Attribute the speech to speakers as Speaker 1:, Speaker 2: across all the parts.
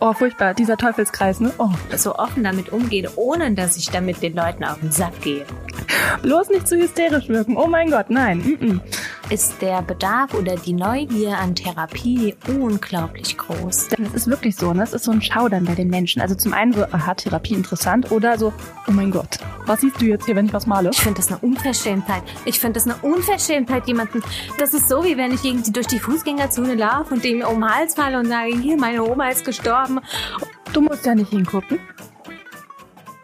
Speaker 1: Oh, furchtbar, dieser Teufelskreis, ne? Oh.
Speaker 2: So offen damit umgehen, ohne dass ich damit den Leuten auf den Sack gehe.
Speaker 1: Bloß nicht zu hysterisch wirken. Oh mein Gott, nein. Mm -mm.
Speaker 2: Ist der Bedarf oder die Neugier an Therapie unglaublich groß.
Speaker 1: Denn es ist wirklich so, ne? Es ist so ein Schaudern bei den Menschen. Also zum einen so, aha, Therapie interessant oder so, oh mein Gott, was siehst du jetzt hier, wenn ich was male?
Speaker 2: Ich finde das eine Unverschämtheit. Ich finde das eine Unverschämtheit, jemanden. Das ist so, wie wenn ich irgendwie durch die Fußgängerzone laufe und dem um den Hals falle und sage, hier, meine Oma ist gestorben.
Speaker 1: Du musst ja nicht hingucken.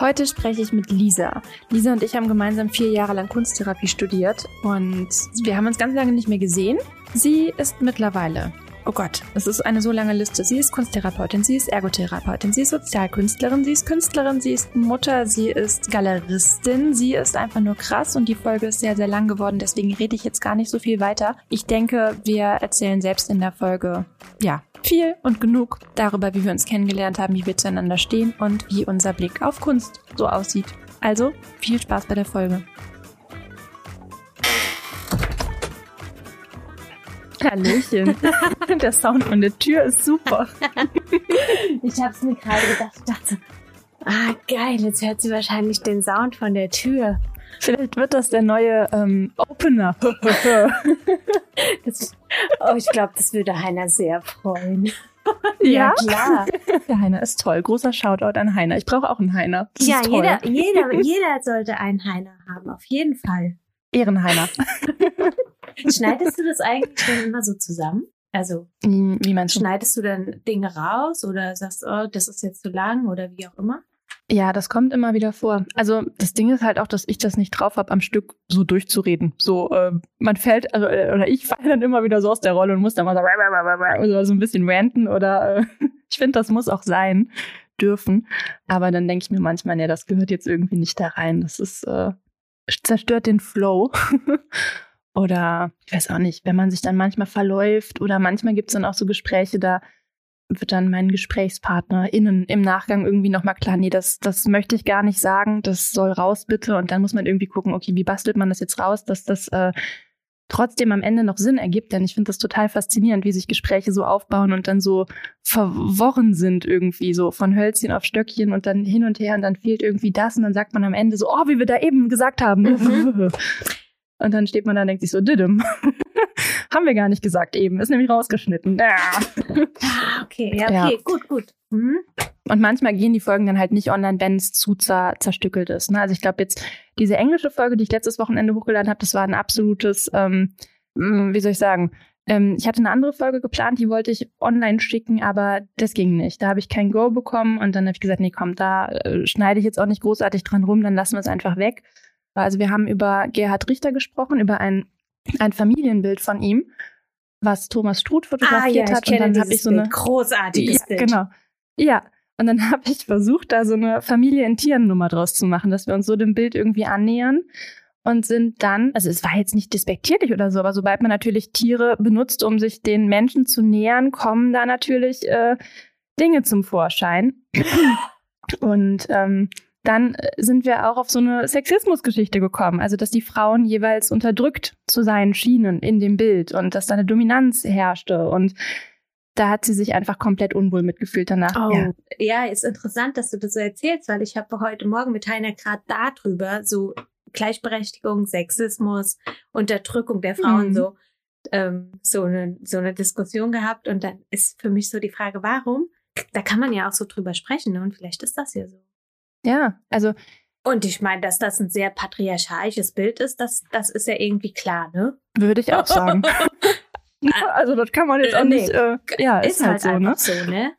Speaker 1: Heute spreche ich mit Lisa. Lisa und ich haben gemeinsam vier Jahre lang Kunsttherapie studiert und wir haben uns ganz lange nicht mehr gesehen. Sie ist mittlerweile Oh Gott, es ist eine so lange Liste. Sie ist Kunsttherapeutin, sie ist Ergotherapeutin, sie ist Sozialkünstlerin, sie ist Künstlerin, sie ist Mutter, sie ist Galeristin, sie ist einfach nur krass und die Folge ist sehr, sehr lang geworden, deswegen rede ich jetzt gar nicht so viel weiter. Ich denke, wir erzählen selbst in der Folge, ja, viel und genug darüber, wie wir uns kennengelernt haben, wie wir zueinander stehen und wie unser Blick auf Kunst so aussieht. Also, viel Spaß bei der Folge. Hallöchen. der Sound von der Tür ist super.
Speaker 2: ich habe es mir gerade gedacht. Ich dachte, ah geil, jetzt hört sie wahrscheinlich den Sound von der Tür.
Speaker 1: Vielleicht wird das der neue ähm, Opener.
Speaker 2: das, oh, ich glaube, das würde Heiner sehr freuen.
Speaker 1: Ja, ja, klar. Der Heiner ist toll. Großer Shoutout an Heiner. Ich brauche auch einen Heiner.
Speaker 2: Das ja, jeder, jeder, jeder sollte einen Heiner haben, auf jeden Fall.
Speaker 1: Ehrenheiner.
Speaker 2: Schneidest du das eigentlich dann immer so zusammen? Also,
Speaker 1: wie meinst
Speaker 2: du? Schneidest du dann Dinge raus oder sagst, oh, das ist jetzt zu lang oder wie auch immer?
Speaker 1: Ja, das kommt immer wieder vor. Also das Ding ist halt auch, dass ich das nicht drauf habe, am Stück so durchzureden. So, äh, man fällt, also, äh, oder ich falle dann immer wieder so aus der Rolle und muss dann mal so, oder so ein bisschen ranten oder äh, ich finde, das muss auch sein dürfen. Aber dann denke ich mir manchmal, ja, das gehört jetzt irgendwie nicht da rein. Das ist, äh, zerstört den Flow. Oder ich weiß auch nicht, wenn man sich dann manchmal verläuft oder manchmal gibt es dann auch so Gespräche, da wird dann mein Gesprächspartner innen im Nachgang irgendwie nochmal klar, nee, das, das möchte ich gar nicht sagen, das soll raus bitte. Und dann muss man irgendwie gucken, okay, wie bastelt man das jetzt raus, dass das äh, trotzdem am Ende noch Sinn ergibt. Denn ich finde das total faszinierend, wie sich Gespräche so aufbauen und dann so verworren sind irgendwie, so von Hölzchen auf Stöckchen und dann hin und her und dann fehlt irgendwie das und dann sagt man am Ende so, oh, wie wir da eben gesagt haben. Mhm. Und dann steht man da und denkt sich so, düdüm. Haben wir gar nicht gesagt eben. Ist nämlich rausgeschnitten.
Speaker 2: Ah, okay, ja, okay, ja. gut, gut. Mhm.
Speaker 1: Und manchmal gehen die Folgen dann halt nicht online, wenn es zu zer zerstückelt ist. Ne? Also ich glaube jetzt, diese englische Folge, die ich letztes Wochenende hochgeladen habe, das war ein absolutes, ähm, mm, wie soll ich sagen, ähm, ich hatte eine andere Folge geplant, die wollte ich online schicken, aber das ging nicht. Da habe ich kein Go bekommen und dann habe ich gesagt, nee, komm, da äh, schneide ich jetzt auch nicht großartig dran rum, dann lassen wir es einfach weg. Also wir haben über Gerhard Richter gesprochen, über ein, ein Familienbild von ihm, was Thomas Struth fotografiert ah, ja, hat.
Speaker 2: Und dann habe ich so eine großartiges
Speaker 1: ja,
Speaker 2: Bild.
Speaker 1: Genau. Ja. Und dann habe ich versucht, da so eine Familie in Tieren Nummer draus zu machen, dass wir uns so dem Bild irgendwie annähern und sind dann, also es war jetzt nicht despektierlich oder so, aber sobald man natürlich Tiere benutzt, um sich den Menschen zu nähern, kommen da natürlich äh, Dinge zum Vorschein. Und ähm, dann äh, sind wir auch auf so eine Sexismusgeschichte gekommen. Also, dass die Frauen jeweils unterdrückt zu sein schienen in dem Bild und dass da eine Dominanz herrschte. Und da hat sie sich einfach komplett unwohl mitgefühlt danach.
Speaker 2: Oh, ja. ja, ist interessant, dass du das so erzählst, weil ich habe heute Morgen mit Heiner gerade darüber so Gleichberechtigung, Sexismus, Unterdrückung der Frauen mhm. so ähm, so eine so eine Diskussion gehabt und dann ist für mich so die Frage, warum? Da kann man ja auch so drüber sprechen ne? und vielleicht ist das ja so.
Speaker 1: Ja, also.
Speaker 2: Und ich meine, dass das ein sehr patriarchalisches Bild ist, das, das ist ja irgendwie klar, ne?
Speaker 1: Würde ich auch sagen. also das kann man jetzt auch nicht. Äh, ja, ist, ist halt, halt, so, ne? so, ne?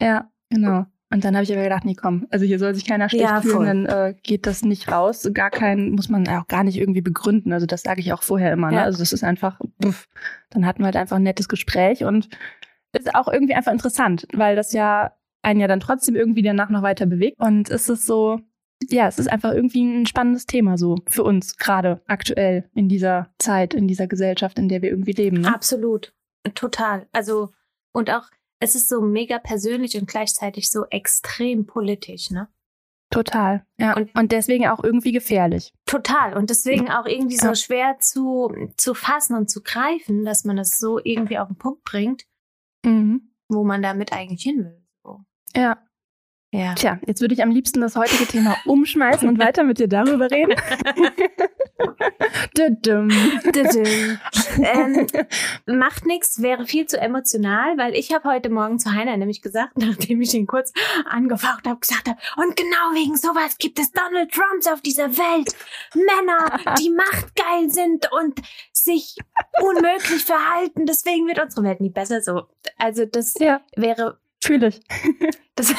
Speaker 1: Ja, genau. Und dann habe ich aber gedacht, nee, komm, also hier soll sich keiner schlecht ja, fühlen, dann äh, geht das nicht raus. Gar kein, muss man auch gar nicht irgendwie begründen. Also das sage ich auch vorher immer. Ne? Ja. Also das ist einfach, pff, dann hatten wir halt einfach ein nettes Gespräch und ist auch irgendwie einfach interessant, weil das ja einen ja dann trotzdem irgendwie danach noch weiter bewegt. Und es ist so, ja, es ist einfach irgendwie ein spannendes Thema so für uns gerade aktuell in dieser Zeit, in dieser Gesellschaft, in der wir irgendwie leben. Ne?
Speaker 2: Absolut, total. Also und auch es ist so mega persönlich und gleichzeitig so extrem politisch, ne?
Speaker 1: Total, ja. Und, und deswegen auch irgendwie gefährlich.
Speaker 2: Total. Und deswegen auch irgendwie so ja. schwer zu, zu fassen und zu greifen, dass man es so irgendwie auf den Punkt bringt, mhm. wo man damit eigentlich hin will.
Speaker 1: Ja.
Speaker 2: Ja.
Speaker 1: Tja, jetzt würde ich am liebsten das heutige Thema umschmeißen und weiter mit dir darüber reden. Düdüm.
Speaker 2: ähm, macht nichts, wäre viel zu emotional, weil ich habe heute Morgen zu Heiner nämlich gesagt, nachdem ich ihn kurz angefaucht habe, gesagt habe, und genau wegen sowas gibt es Donald Trumps auf dieser Welt. Männer, die machtgeil sind und sich unmöglich verhalten. Deswegen wird unsere Welt nie besser so. Also das
Speaker 1: Ja,
Speaker 2: wäre
Speaker 1: fühle ich.
Speaker 2: das,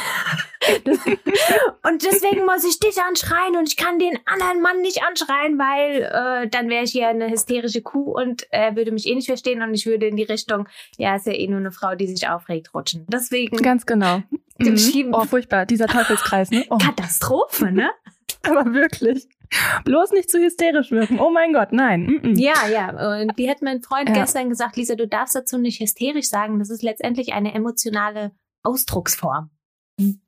Speaker 2: das, und deswegen muss ich dich anschreien und ich kann den anderen Mann nicht anschreien, weil äh, dann wäre ich hier eine hysterische Kuh und er würde mich eh nicht verstehen und ich würde in die Richtung, ja, ist ja eh nur eine Frau, die sich aufregt, rutschen. Deswegen
Speaker 1: Ganz genau. Mhm.
Speaker 2: Schieben-
Speaker 1: Oh, furchtbar, dieser Teufelskreis, ne? Oh,
Speaker 2: Katastrophe, ne?
Speaker 1: aber wirklich. Bloß nicht zu hysterisch wirken. Oh mein Gott, nein. Mm -mm.
Speaker 2: Ja, ja. Und wie hat mein Freund
Speaker 1: Ja.
Speaker 2: gestern gesagt, Lisa, du darfst dazu nicht hysterisch sagen. Das ist letztendlich eine emotionale Ausdrucksform.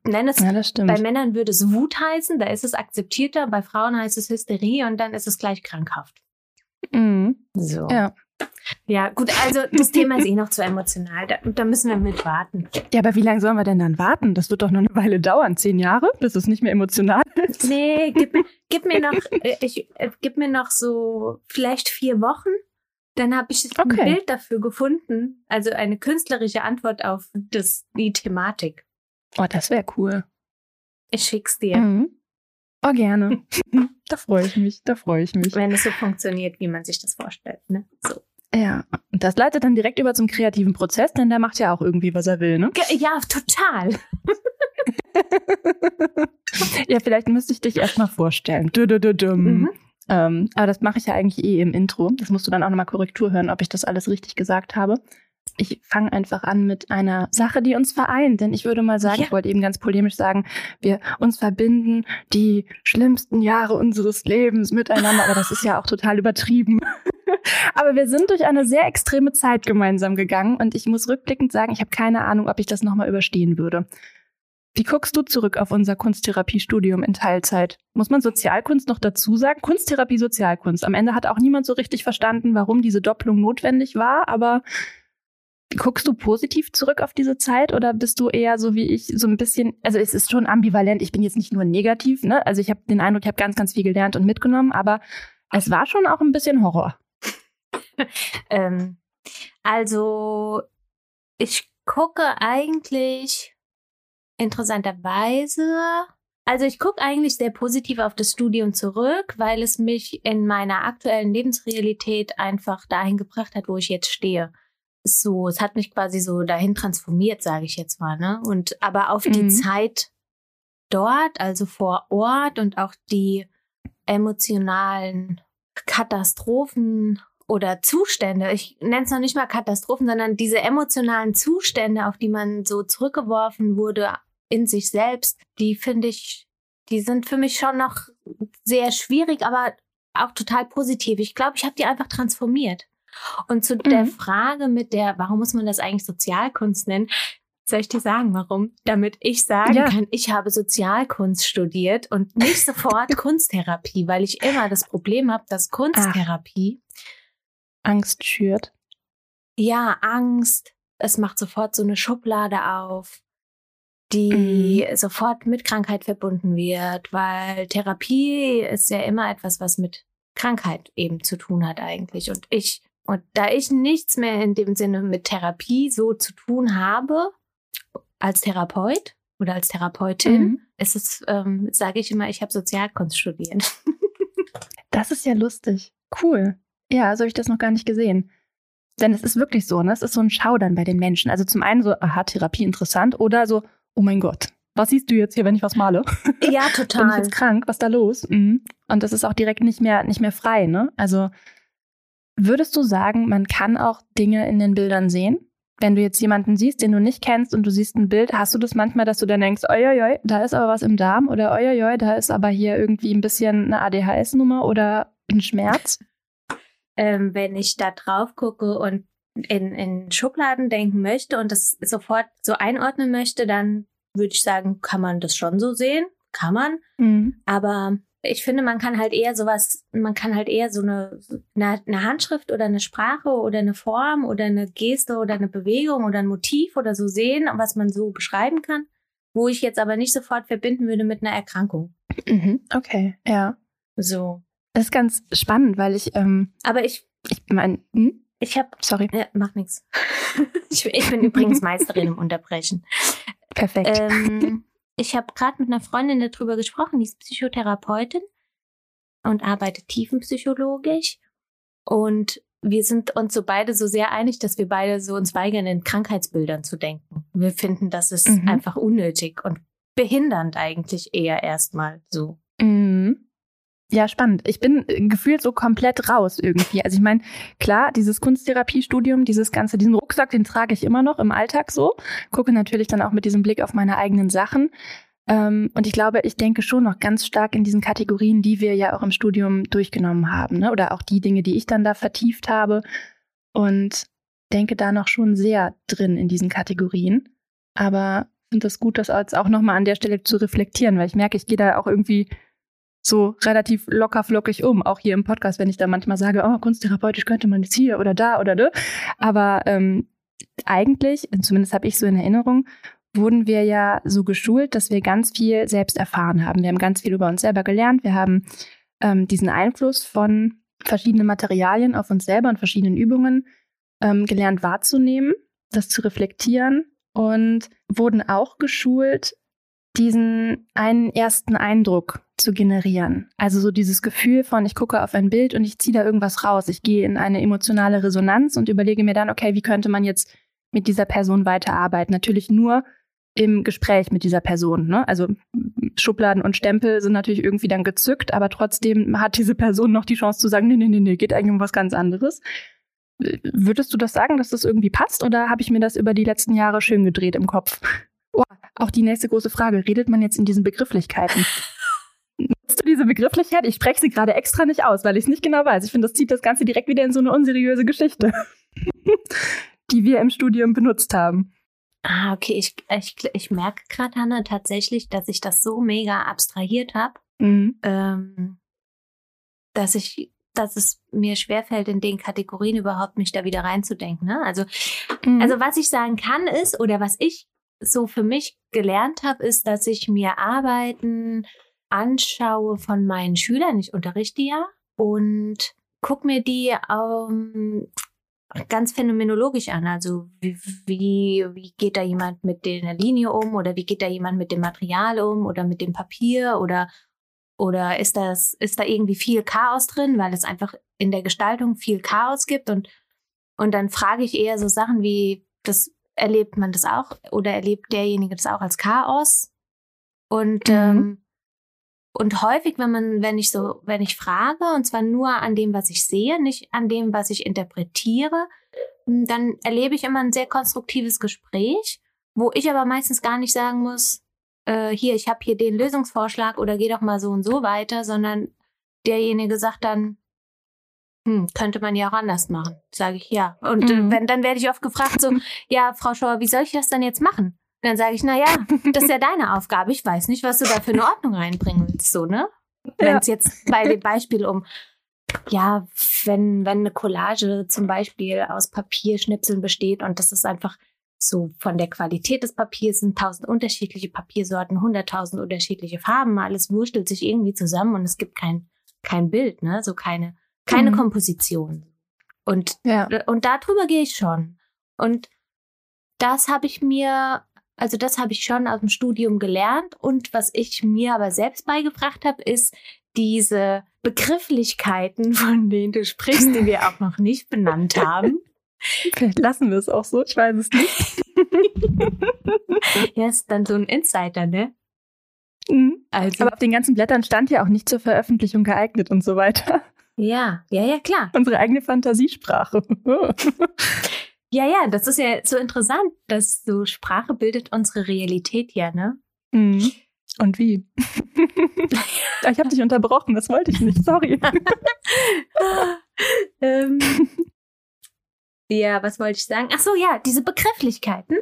Speaker 2: Nenn es
Speaker 1: ja das stimmt.
Speaker 2: Bei Männern würde es Wut heißen, da ist es akzeptierter, bei Frauen heißt es Hysterie und dann ist es gleich krankhaft.
Speaker 1: Mhm.
Speaker 2: So.
Speaker 1: Ja.
Speaker 2: Ja, gut, also das Thema ist eh noch zu emotional. Da, da müssen wir mit warten.
Speaker 1: Ja, aber wie lange sollen wir denn dann warten? Das wird doch noch eine Weile dauern. Zehn Jahre, bis es nicht mehr emotional ist.
Speaker 2: Nee, gib, mir- gib mir noch, äh, ich, äh, gib mir noch so vielleicht vier Wochen. Dann habe ich ein
Speaker 1: Okay.
Speaker 2: Bild dafür gefunden. Also eine künstlerische Antwort auf das, die Thematik.
Speaker 1: Oh, das wäre cool.
Speaker 2: Ich schick's dir,
Speaker 1: Mhm. Oh, gerne. da freue ich mich, da freue ich mich.
Speaker 2: wenn es so funktioniert, wie man sich das vorstellt. Ne? So.
Speaker 1: Ja, und das leitet dann direkt über zum kreativen Prozess, denn der macht ja auch irgendwie, was er will, ne?
Speaker 2: Ja, total.
Speaker 1: ja, vielleicht müsste ich dich erstmal vorstellen. -dü -dü -düm.
Speaker 2: Mhm.
Speaker 1: Ähm, aber das mache ich ja eigentlich eh im Intro. Das musst du dann auch nochmal Korrektur hören, ob ich das alles richtig gesagt habe. Ich fange einfach an mit einer Sache, die uns vereint. Denn ich würde mal sagen,
Speaker 2: Ja.
Speaker 1: ich wollte eben ganz polemisch sagen, wir uns verbinden die schlimmsten Jahre unseres Lebens miteinander. Aber das ist ja auch total übertrieben. aber wir sind durch eine sehr extreme Zeit gemeinsam gegangen. Und ich muss rückblickend sagen, ich habe keine Ahnung, ob ich das nochmal überstehen würde. Wie guckst du zurück auf unser Kunsttherapiestudium in Teilzeit? Muss man Sozialkunst noch dazu sagen? Kunsttherapie, Sozialkunst. Am Ende hat auch niemand so richtig verstanden, warum diese Doppelung notwendig war, aber guckst du positiv zurück auf diese Zeit oder bist du eher so wie ich, so ein bisschen, also es ist schon ambivalent, ich bin jetzt nicht nur negativ, ne? Also ich habe den Eindruck, ich habe ganz, ganz viel gelernt und mitgenommen, aber es war schon auch ein bisschen Horror.
Speaker 2: Ähm, also, ich gucke eigentlich interessanterweise, also ich gucke eigentlich sehr positiv auf das Studium zurück, weil es mich in meiner aktuellen Lebensrealität einfach dahin gebracht hat, wo ich jetzt stehe. So, es hat mich quasi so dahin transformiert, sage ich jetzt mal, ne? Und aber auf die
Speaker 1: Mhm.
Speaker 2: Zeit dort, also vor Ort und auch die emotionalen Katastrophen oder Zustände, ich nenne es noch nicht mal Katastrophen, sondern diese emotionalen Zustände, auf die man so zurückgeworfen wurde in sich selbst, die finde ich, die sind für mich schon noch sehr schwierig, aber auch total positiv. Ich glaube, ich habe die einfach transformiert. Und zu der
Speaker 1: Mhm.
Speaker 2: Frage mit der, warum muss man das eigentlich Sozialkunst nennen? Soll ich dir sagen, warum? Damit ich sagen
Speaker 1: Ja.
Speaker 2: kann, ich habe Sozialkunst studiert und nicht sofort Kunsttherapie, weil ich immer das Problem habe, dass Kunsttherapie
Speaker 1: Angst schürt.
Speaker 2: ja, Angst, es macht sofort so eine Schublade auf, die sofort mit Krankheit verbunden wird, weil Therapie ist ja immer etwas, was mit Krankheit eben zu tun hat eigentlich. Und ich, und da ich nichts mehr in dem Sinne mit Therapie so zu tun habe, als Therapeut oder als Therapeutin,
Speaker 1: Mhm.
Speaker 2: ist es, ähm, sage ich immer, ich habe Sozialkunst studiert.
Speaker 1: Das ist ja lustig. Cool. Ja, so habe ich das noch gar nicht gesehen. Denn es ist wirklich so, ne? Es ist so ein Schaudern bei den Menschen. Also zum einen so, aha, Therapie interessant oder so, oh mein Gott, was siehst du jetzt hier, wenn ich was male?
Speaker 2: ja,
Speaker 1: Bin ich jetzt krank? Was ist da los? Mhm. Und das ist auch direkt nicht mehr, nicht mehr frei, ne? Also würdest du sagen, man kann auch Dinge in den Bildern sehen? Wenn du jetzt jemanden siehst, den du nicht kennst und du siehst ein Bild, hast du das manchmal, dass du dann denkst, oi, da ist aber was im Darm oder oi, da ist aber hier irgendwie ein bisschen eine ADHS-Nummer oder ein Schmerz?
Speaker 2: ähm, wenn ich da drauf gucke und in, in Schubladen denken möchte und das sofort so einordnen möchte, dann würde ich sagen, kann man das schon so sehen. Kann man.
Speaker 1: Mhm.
Speaker 2: Aber ich finde, man kann halt eher sowas, man kann halt eher so eine, eine, eine Handschrift oder eine Sprache oder eine Form oder eine Geste oder eine Bewegung oder ein Motiv oder so sehen, was man so beschreiben kann. wo ich jetzt aber nicht sofort verbinden würde mit einer Erkrankung.
Speaker 1: Mhm. Okay, ja.
Speaker 2: So.
Speaker 1: Das ist ganz spannend, weil ich, ähm,
Speaker 2: Aber ich,
Speaker 1: ich meine, hm?
Speaker 2: Ich habe,
Speaker 1: sorry,
Speaker 2: ja, macht nichts. Ich, ich bin übrigens Meisterin im Unterbrechen.
Speaker 1: perfekt.
Speaker 2: Ähm, ich habe gerade mit einer Freundin darüber gesprochen, die ist Psychotherapeutin und arbeitet tiefenpsychologisch. Und wir sind uns so beide so sehr einig, dass wir beide so uns weigern, in Krankheitsbildern zu denken. Wir finden, das ist
Speaker 1: Mhm.
Speaker 2: einfach unnötig und behindernd eigentlich eher erstmal so.
Speaker 1: Mhm. Ja, spannend. Ich bin äh, gefühlt so komplett raus irgendwie. Also ich meine, klar, dieses Kunsttherapiestudium, dieses ganze, diesen Rucksack, den trage ich immer noch im Alltag so. Gucke natürlich dann auch mit diesem Blick auf meine eigenen Sachen. Ähm, und ich glaube, ich denke schon noch ganz stark in diesen Kategorien, die wir ja auch im Studium durchgenommen haben, ne? Oder auch die Dinge, die ich dann da vertieft habe. Und denke da noch schon sehr drin in diesen Kategorien. Aber finde das gut, das jetzt auch nochmal an der Stelle zu reflektieren, weil ich merke, ich gehe da auch irgendwie so relativ locker flockig um, auch hier im Podcast, wenn ich da manchmal sage, oh, kunsttherapeutisch könnte man jetzt hier oder da oder da. Aber ähm, eigentlich, zumindest habe ich so in Erinnerung, wurden wir ja so geschult, dass wir ganz viel selbst erfahren haben. Wir haben ganz viel über uns selber gelernt. Wir haben ähm, diesen Einfluss von verschiedenen Materialien auf uns selber und verschiedenen Übungen ähm, gelernt wahrzunehmen, das zu reflektieren und wurden auch geschult, diesen einen ersten Eindruck zu generieren. Also so dieses Gefühl von, ich gucke auf ein Bild und ich ziehe da irgendwas raus. Ich gehe in eine emotionale Resonanz und überlege mir dann, okay, wie könnte man jetzt mit dieser Person weiterarbeiten? Natürlich nur im Gespräch mit dieser Person. Ne? Also Schubladen und Stempel sind natürlich irgendwie dann gezückt, aber trotzdem hat diese Person noch die Chance zu sagen, nee, nee, nee, nee, geht eigentlich um was ganz anderes. Würdest du das sagen, dass das irgendwie passt oder habe ich mir das über die letzten Jahre schön gedreht im Kopf? Oh, auch die nächste große Frage. Redet man jetzt in diesen Begrifflichkeiten? Nutzt du diese Begrifflichkeit? Ich spreche sie gerade extra nicht aus, weil ich es nicht genau weiß. Ich finde, das zieht das Ganze direkt wieder in so eine unseriöse Geschichte, die wir im Studium benutzt haben.
Speaker 2: Ah, okay. Ich, ich, ich merke gerade, Hanna, tatsächlich, dass ich das so mega abstrahiert habe,
Speaker 1: Mhm.
Speaker 2: ähm, dass ich, dass es mir schwerfällt, in den Kategorien überhaupt mich da wieder reinzudenken. Ne? Also,
Speaker 1: Mhm.
Speaker 2: also was ich sagen kann ist, oder was ich so für mich gelernt habe, ist, dass ich mir Arbeiten anschaue von meinen Schülern. Ich unterrichte ja und guck mir die ähm, ganz phänomenologisch an. Also wie, wie, wie geht da jemand mit der Linie um oder wie geht da jemand mit dem Material um oder mit dem Papier oder oder ist das ist da irgendwie viel Chaos drin, weil es einfach in der Gestaltung viel Chaos gibt und und dann frage ich eher so Sachen wie das erlebt man das auch oder erlebt derjenige das auch als Chaos und
Speaker 1: Mhm.
Speaker 2: ähm, und häufig, wenn man, wenn ich so, wenn ich frage, und zwar nur an dem, was ich sehe, nicht an dem, was ich interpretiere, m, dann erlebe ich immer ein sehr konstruktives Gespräch, wo ich aber meistens gar nicht sagen muss, äh, hier, ich habe hier den Lösungsvorschlag oder geh doch mal so und so weiter, sondern derjenige sagt dann, hm, könnte man ja auch anders machen, sage ich ja. Und
Speaker 1: Mhm.
Speaker 2: äh, wenn, dann werde ich oft gefragt so, ja, Frau Schauer, wie soll ich das denn jetzt machen? Dann sage ich, na ja, das ist ja deine Aufgabe. Ich weiß nicht, was du da für eine Ordnung reinbringen willst, so, ne? Wenn es jetzt bei dem Beispiel um, ja, wenn, wenn eine Collage zum Beispiel aus Papierschnipseln besteht und das ist einfach so von der Qualität des Papiers sind tausend unterschiedliche Papiersorten, hunderttausend unterschiedliche Farben, alles wurstelt sich irgendwie zusammen und es gibt kein, kein Bild, ne? So keine, keine
Speaker 1: Mhm.
Speaker 2: Komposition. Und
Speaker 1: Ja.
Speaker 2: und darüber gehe ich schon. Und das habe ich mir, also das habe ich schon aus dem Studium gelernt. Und was ich mir aber selbst beigebracht habe, ist diese Begrifflichkeiten, von denen du sprichst, die wir auch noch nicht benannt haben.
Speaker 1: Vielleicht lassen wir es auch so, ich weiß es nicht.
Speaker 2: Ja, ist dann so ein Insider, ne?
Speaker 1: Mhm.
Speaker 2: Also,
Speaker 1: Aber auf den ganzen Blättern stand ja auch nicht zur Veröffentlichung geeignet und so weiter.
Speaker 2: Ja, ja, ja, klar.
Speaker 1: Unsere eigene Fantasiesprache.
Speaker 2: Ja, ja, das ist ja so interessant, dass so Sprache bildet unsere Realität ja, ne?
Speaker 1: Mhm. Und wie? ich habe dich unterbrochen, das wollte ich nicht, sorry.
Speaker 2: ähm, ja, was wollte ich sagen? Ach so, ja, diese Begrifflichkeiten,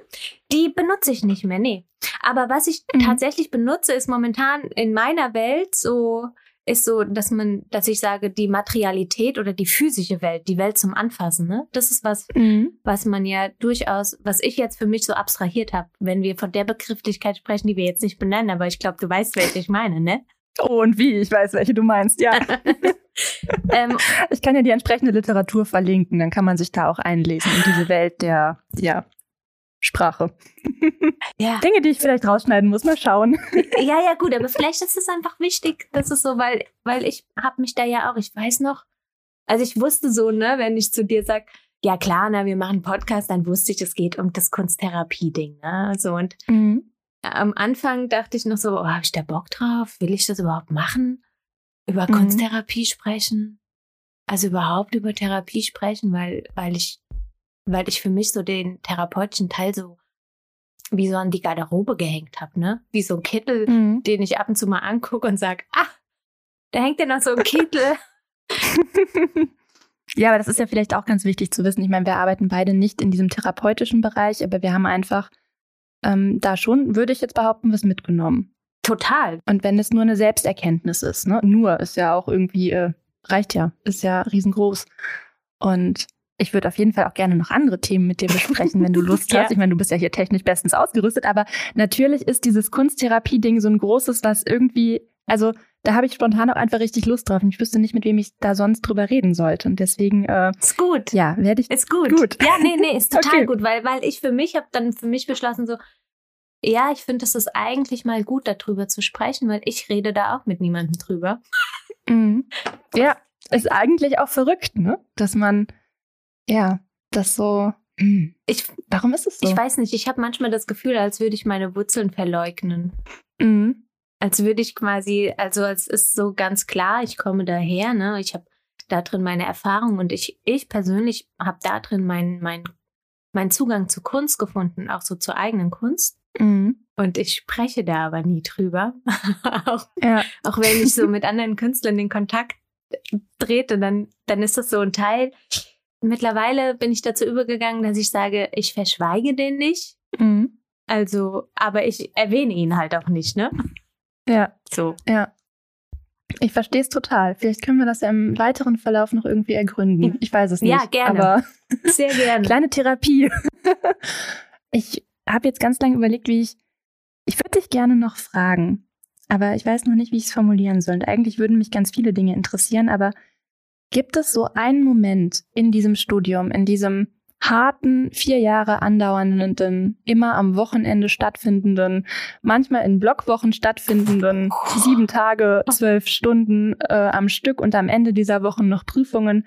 Speaker 2: die benutze ich nicht mehr, nee. Aber was ich
Speaker 1: Mhm.
Speaker 2: tatsächlich benutze, ist momentan in meiner Welt so ist so, dass man, dass ich sage, die Materialität oder die physische Welt, die Welt zum Anfassen, ne? Das ist was,
Speaker 1: Mhm.
Speaker 2: was man ja durchaus, was ich jetzt für mich so abstrahiert habe, wenn wir von der Begrifflichkeit sprechen, die wir jetzt nicht benennen, aber ich glaube, du weißt, welche ich meine, ne?
Speaker 1: Oh, und wie? Ich weiß, welche du meinst, ja.
Speaker 2: ähm,
Speaker 1: Ich kann ja die entsprechende Literatur verlinken, dann kann man sich da auch einlesen in diese Welt der, ja, Sprache.
Speaker 2: ja.
Speaker 1: Dinge, die ich vielleicht rausschneiden muss, mal schauen.
Speaker 2: ja, ja, gut, aber vielleicht ist es einfach wichtig, das ist so, weil, weil ich habe mich da ja auch, ich weiß noch, also ich wusste so, ne, wenn ich zu dir sag, ja klar, na, wir machen einen Podcast, dann wusste ich, es geht um das Kunsttherapie-Ding, ne, so und
Speaker 1: Mhm.
Speaker 2: am Anfang dachte ich noch so, oh, habe ich da Bock drauf? Will ich das überhaupt machen? Über
Speaker 1: Mhm.
Speaker 2: Kunsttherapie sprechen? Also überhaupt über Therapie sprechen, weil, weil ich, weil ich für mich so den therapeutischen Teil so wie so an die Garderobe gehängt habe, ne? Wie so ein Kittel,
Speaker 1: Mhm.
Speaker 2: den ich ab und zu mal angucke und sag, ah, da hängt ja noch so ein Kittel.
Speaker 1: Ja, aber das ist ja vielleicht auch ganz wichtig zu wissen. Ich meine, wir arbeiten beide nicht in diesem therapeutischen Bereich, aber wir haben einfach ähm, da schon, würde ich jetzt behaupten, was mitgenommen.
Speaker 2: Total.
Speaker 1: Und wenn es nur eine Selbsterkenntnis ist, ne? Nur ist ja auch irgendwie, äh, reicht ja, ist ja riesengroß. Und ich würde auf jeden Fall auch gerne noch andere Themen mit dir besprechen, wenn du Lust
Speaker 2: Ja.
Speaker 1: hast. Ich meine, du bist ja hier technisch bestens ausgerüstet, aber natürlich ist dieses Kunsttherapie-Ding so ein großes, was irgendwie, also da habe ich spontan auch einfach richtig Lust drauf und ich wüsste nicht, mit wem ich da sonst drüber reden sollte. Und deswegen, äh,
Speaker 2: Ist gut.
Speaker 1: ja, werde ich.
Speaker 2: Ist gut.
Speaker 1: Gut.
Speaker 2: Ja, nee, nee, ist total
Speaker 1: Okay.
Speaker 2: gut, weil, weil ich für mich habe dann für mich beschlossen, so, ja, ich finde, es ist eigentlich mal gut, darüber zu sprechen, weil ich rede da auch mit niemandem drüber.
Speaker 1: Mhm. Ja, ist eigentlich auch verrückt, ne? Dass man, ja, das so. hm,
Speaker 2: Ich,
Speaker 1: Warum ist es so?
Speaker 2: ich weiß nicht, ich habe manchmal das Gefühl, als würde ich meine Wurzeln verleugnen.
Speaker 1: Mhm.
Speaker 2: Als würde ich quasi, also es ist so ganz klar, ich komme daher, ne? Ich habe da drin meine Erfahrung und ich, ich persönlich habe da drin meinen mein, mein Zugang zu Kunst gefunden, auch so zur eigenen Kunst.
Speaker 1: Mhm.
Speaker 2: Und ich spreche da aber nie drüber. auch,
Speaker 1: Ja.
Speaker 2: auch wenn ich so mit anderen Künstlern den Kontakt trete, dann, dann ist das so ein Teil. Mittlerweile bin ich dazu übergegangen, dass ich sage, ich verschweige den nicht.
Speaker 1: Mhm.
Speaker 2: Also, aber ich erwähne ihn halt auch nicht, ne?
Speaker 1: Ja,
Speaker 2: So.
Speaker 1: ja. Ich verstehe es total. Vielleicht können wir das ja im weiteren Verlauf noch irgendwie ergründen. Ich weiß es nicht.
Speaker 2: Ja, gerne.
Speaker 1: Aber
Speaker 2: Sehr gerne.
Speaker 1: kleine Therapie. ich habe jetzt ganz lange überlegt, wie ich. Ich würde dich gerne noch fragen, aber ich weiß noch nicht, wie ich es formulieren soll. Und eigentlich würden mich ganz viele Dinge interessieren, aber gibt es so einen Moment in diesem Studium, in diesem harten, vier Jahre andauernden, immer am Wochenende stattfindenden, manchmal in Blockwochen stattfindenden, sieben Tage, zwölf Stunden äh, am Stück und am Ende dieser Wochen noch Prüfungen.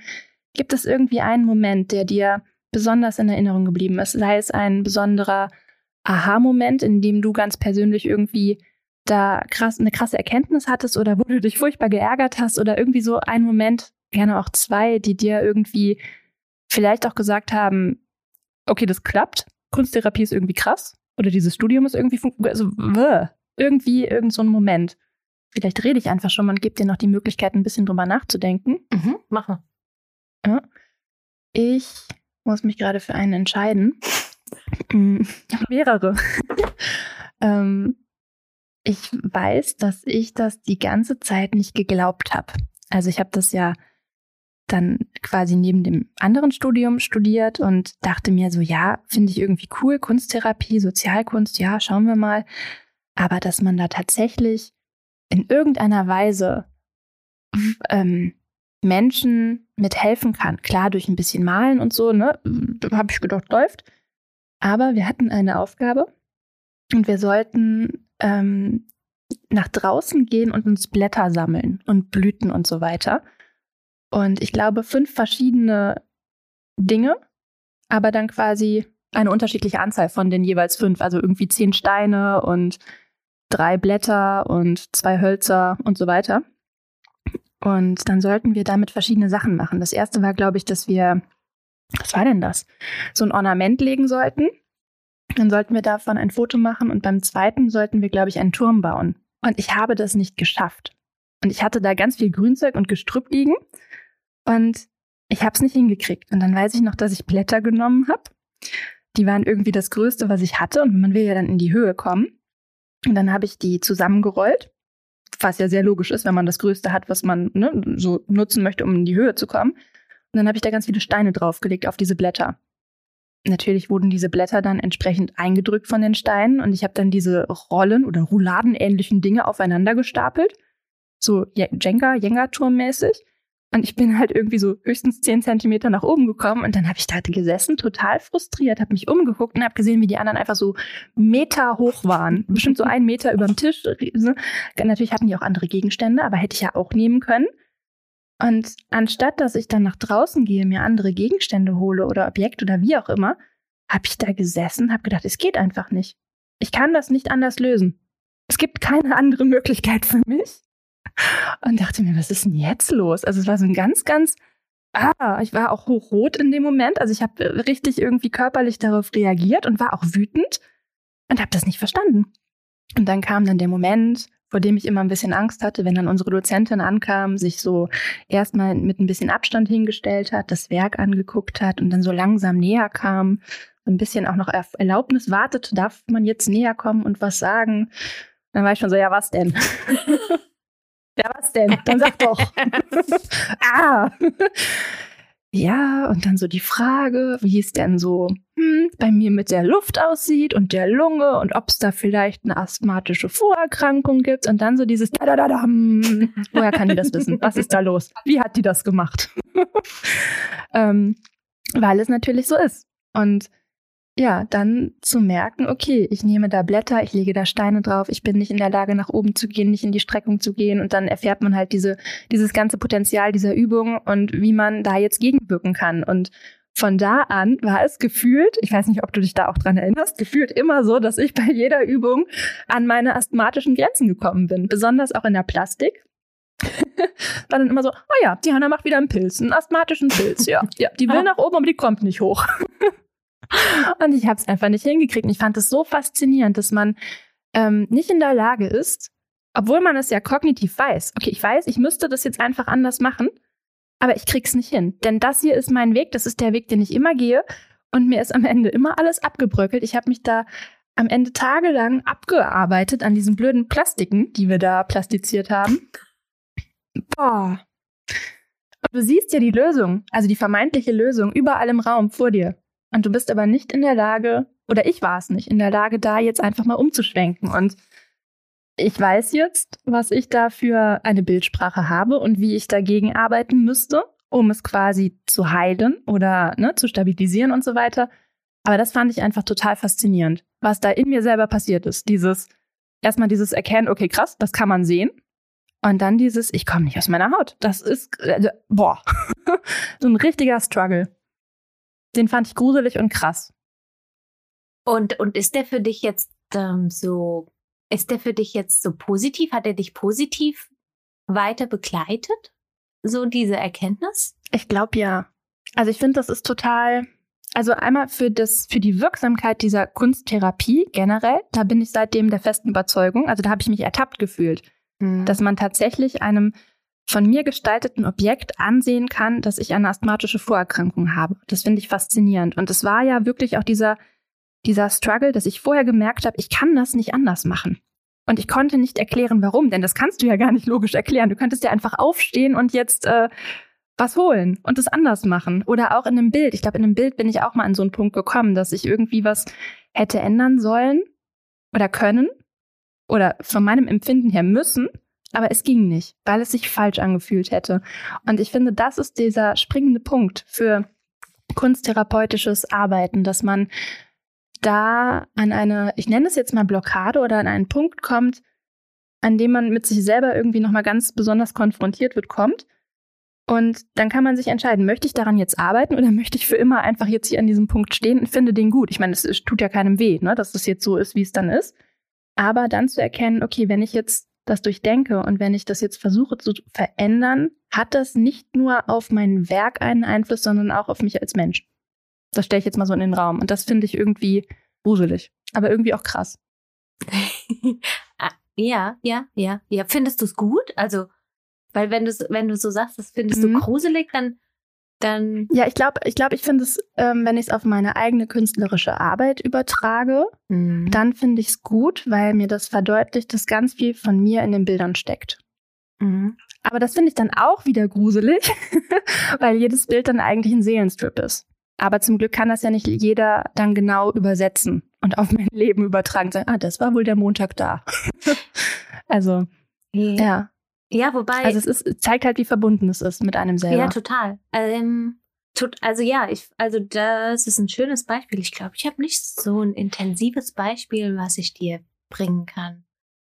Speaker 1: Gibt es irgendwie einen Moment, der dir besonders in Erinnerung geblieben ist? Sei es ein besonderer Aha-Moment, in dem du ganz persönlich irgendwie da krass, eine krasse Erkenntnis hattest oder wo du dich furchtbar geärgert hast oder irgendwie so ein Moment, gerne auch zwei, die dir irgendwie vielleicht auch gesagt haben, okay, das klappt, Kunsttherapie ist irgendwie krass oder dieses Studium ist irgendwie, also wuh, irgendwie irgend so ein Moment. Vielleicht rede ich einfach schon mal und gebe dir noch die Möglichkeit, ein bisschen drüber nachzudenken.
Speaker 2: Mhm, mach mal.
Speaker 1: Ich muss mich gerade für einen entscheiden. Mehrere. ähm, ich weiß, dass ich das die ganze Zeit nicht geglaubt habe. Also ich habe das ja dann quasi neben dem anderen Studium studiert und dachte mir so, ja, finde ich irgendwie cool, Kunsttherapie, Sozialkunst, ja, schauen wir mal. Aber dass man da tatsächlich in irgendeiner Weise ähm, Menschen mithelfen kann. Klar, durch ein bisschen Malen und so, ne? Habe ich gedacht, läuft. Aber wir hatten eine Aufgabe und wir sollten ähm, nach draußen gehen und uns Blätter sammeln und Blüten und so weiter. Und ich glaube, fünf verschiedene Dinge, aber dann quasi eine unterschiedliche Anzahl von den jeweils fünf. Also irgendwie zehn Steine und drei Blätter und zwei Hölzer und so weiter. Und dann sollten wir damit verschiedene Sachen machen. Das erste war, glaube ich, dass wir, was war denn das? So ein Ornament legen sollten. Dann sollten wir davon ein Foto machen und beim zweiten sollten wir, glaube ich, einen Turm bauen. Und ich habe das nicht geschafft. Und ich hatte da ganz viel Grünzeug und Gestrüpp liegen und ich habe es nicht hingekriegt. Und dann weiß ich noch, dass ich Blätter genommen habe. Die waren irgendwie das Größte, was ich hatte. Und man will ja dann in die Höhe kommen. Und dann habe ich die zusammengerollt was ja sehr logisch ist, wenn man das Größte hat, was man ne, so nutzen möchte, um in die Höhe zu kommen. Und dann habe ich da ganz viele Steine draufgelegt auf diese Blätter. Natürlich wurden diese Blätter dann entsprechend eingedrückt von den Steinen und ich habe dann diese Rollen oder Rouladenähnlichen Dinge aufeinander gestapelt. So Jenga, Jenga-Turm-mäßig. Und ich bin halt irgendwie so höchstens zehn Zentimeter nach oben gekommen und dann habe ich da gesessen, total frustriert, habe mich umgeguckt und habe gesehen, wie die anderen einfach so Meter hoch waren. Bestimmt so ein Meter über dem Tisch. Natürlich hatten die auch andere Gegenstände, aber hätte ich ja auch nehmen können. Und anstatt dass ich dann nach draußen gehe, mir andere Gegenstände hole oder Objekte oder wie auch immer, habe ich da gesessen, habe gedacht, es geht einfach nicht. Ich kann das nicht anders lösen. Es gibt keine andere Möglichkeit für mich. Und dachte mir, was ist denn jetzt los? Also es war so ein ganz, ganz, ah, ich war auch hochrot in dem Moment. Also ich habe richtig irgendwie körperlich darauf reagiert und war auch wütend und habe das nicht verstanden. Und dann kam dann der Moment, vor dem ich immer ein bisschen Angst hatte, wenn dann unsere Dozentin ankam, sich so erstmal mit ein bisschen Abstand hingestellt hat, das Werk angeguckt hat und dann so langsam näher kam, ein bisschen auch noch auf Erlaubnis wartete, darf man jetzt näher kommen und was sagen? Dann war ich schon so, ja, was denn? ja, was denn? Dann sag doch. ah. Ja, und dann so die Frage, wie es denn so hm, bei mir mit der Luft aussieht und der Lunge und ob es da vielleicht eine asthmatische Vorerkrankung gibt und dann so dieses da da da da. Woher kann die das wissen? Was ist da los? Wie hat die das gemacht? ähm, weil es natürlich so ist. Und ja, dann zu merken, okay, ich nehme da Blätter, ich lege da Steine drauf, ich bin nicht in der Lage, nach oben zu gehen, nicht in die Streckung zu gehen und dann erfährt man halt diese, dieses ganze Potenzial dieser Übung und wie man da jetzt gegenwirken kann. Und von da an war es gefühlt, ich weiß nicht, ob du dich da auch dran erinnerst, gefühlt immer so, dass ich bei jeder Übung an meine asthmatischen Grenzen gekommen bin, besonders auch in der Plastik. war dann immer so, oh ja, die Hanna macht wieder einen Pilz, einen asthmatischen Pilz, ja, ja, die will nach oben, aber die kommt nicht hoch. Und ich habe es einfach nicht hingekriegt. Und ich fand es so faszinierend, dass man ähm, nicht in der Lage ist, obwohl man es ja kognitiv weiß. Okay, ich weiß, ich müsste das jetzt einfach anders machen, aber ich krieg's nicht hin. Denn das hier ist mein Weg, das ist der Weg, den ich immer gehe. Und mir ist am Ende immer alles abgebröckelt. Ich habe mich da am Ende tagelang abgearbeitet an diesen blöden Plastiken, die wir da plastiziert haben. Boah. Und du siehst ja die Lösung, also die vermeintliche Lösung, überall im Raum vor dir. Und du bist aber nicht in der Lage, oder ich war es nicht, in der Lage, da jetzt einfach mal umzuschwenken. Und ich weiß jetzt, was ich da für eine Bildsprache habe und wie ich dagegen arbeiten müsste, um es quasi zu heilen oder ne, zu stabilisieren und so weiter. Aber das fand ich einfach total faszinierend, was da in mir selber passiert ist. Dieses, erstmal dieses Erkennen, okay, krass, das kann man sehen. Und dann dieses, ich komme nicht aus meiner Haut. Das ist, äh, boah, so ein richtiger Struggle den fand ich gruselig und krass.
Speaker 2: Und, und ist der für dich jetzt ähm, so, ist der für dich jetzt so positiv? Hat er dich positiv weiter begleitet? So diese Erkenntnis?
Speaker 1: Ich glaube ja. Also ich finde, das ist total, also einmal für das, für die Wirksamkeit dieser Kunsttherapie generell, da bin ich seitdem der festen Überzeugung, also da habe ich mich ertappt gefühlt, mhm. dass man tatsächlich einem von mir gestalteten Objekt ansehen kann, dass ich eine asthmatische Vorerkrankung habe. Das finde ich faszinierend. Und es war ja wirklich auch dieser, dieser Struggle, dass ich vorher gemerkt habe, ich kann das nicht anders machen. Und ich konnte nicht erklären, warum, denn das kannst du ja gar nicht logisch erklären. Du könntest ja einfach aufstehen und jetzt äh, was holen und es anders machen. Oder auch in einem Bild. Ich glaube, in einem Bild bin ich auch mal an so einen Punkt gekommen, dass ich irgendwie was hätte ändern sollen oder können oder von meinem Empfinden her müssen aber es ging nicht, weil es sich falsch angefühlt hätte. Und ich finde, das ist dieser springende Punkt für kunsttherapeutisches Arbeiten, dass man da an eine, ich nenne es jetzt mal Blockade oder an einen Punkt kommt, an dem man mit sich selber irgendwie nochmal ganz besonders konfrontiert wird, kommt. Und dann kann man sich entscheiden, möchte ich daran jetzt arbeiten oder möchte ich für immer einfach jetzt hier an diesem Punkt stehen und finde den gut. Ich meine, es tut ja keinem weh, ne, dass es jetzt so ist, wie es dann ist. Aber dann zu erkennen, okay, wenn ich jetzt das durchdenke und wenn ich das jetzt versuche zu verändern, hat das nicht nur auf mein Werk einen Einfluss, sondern auch auf mich als Mensch. Das stelle ich jetzt mal so in den Raum. Und das finde ich irgendwie gruselig, aber irgendwie auch krass.
Speaker 2: Ah, ja, ja, ja, ja. Findest du es gut? Also, weil wenn du wenn du so sagst, das findest mhm. du gruselig, dann dann.
Speaker 1: Ja, ich glaube, ich glaube, ich finde es, ähm, wenn ich es auf meine eigene künstlerische Arbeit übertrage,
Speaker 2: Mhm.
Speaker 1: dann finde ich es gut, weil mir das verdeutlicht, dass ganz viel von mir in den Bildern steckt.
Speaker 2: Mhm.
Speaker 1: Aber das finde ich dann auch wieder gruselig, weil jedes Bild dann eigentlich ein Seelenstrip ist. Aber zum Glück kann das ja nicht jeder dann genau übersetzen und auf mein Leben übertragen. Sagen, ah, das war wohl der Montag da. also,
Speaker 2: Ja.
Speaker 1: ja.
Speaker 2: Ja, wobei.
Speaker 1: Also es ist, zeigt halt, wie verbunden es ist mit einem selber.
Speaker 2: Ja, total. Ähm, tot, also ja, ich, also das ist ein schönes Beispiel. Ich glaube, ich habe nicht so ein intensives Beispiel, was ich dir bringen kann.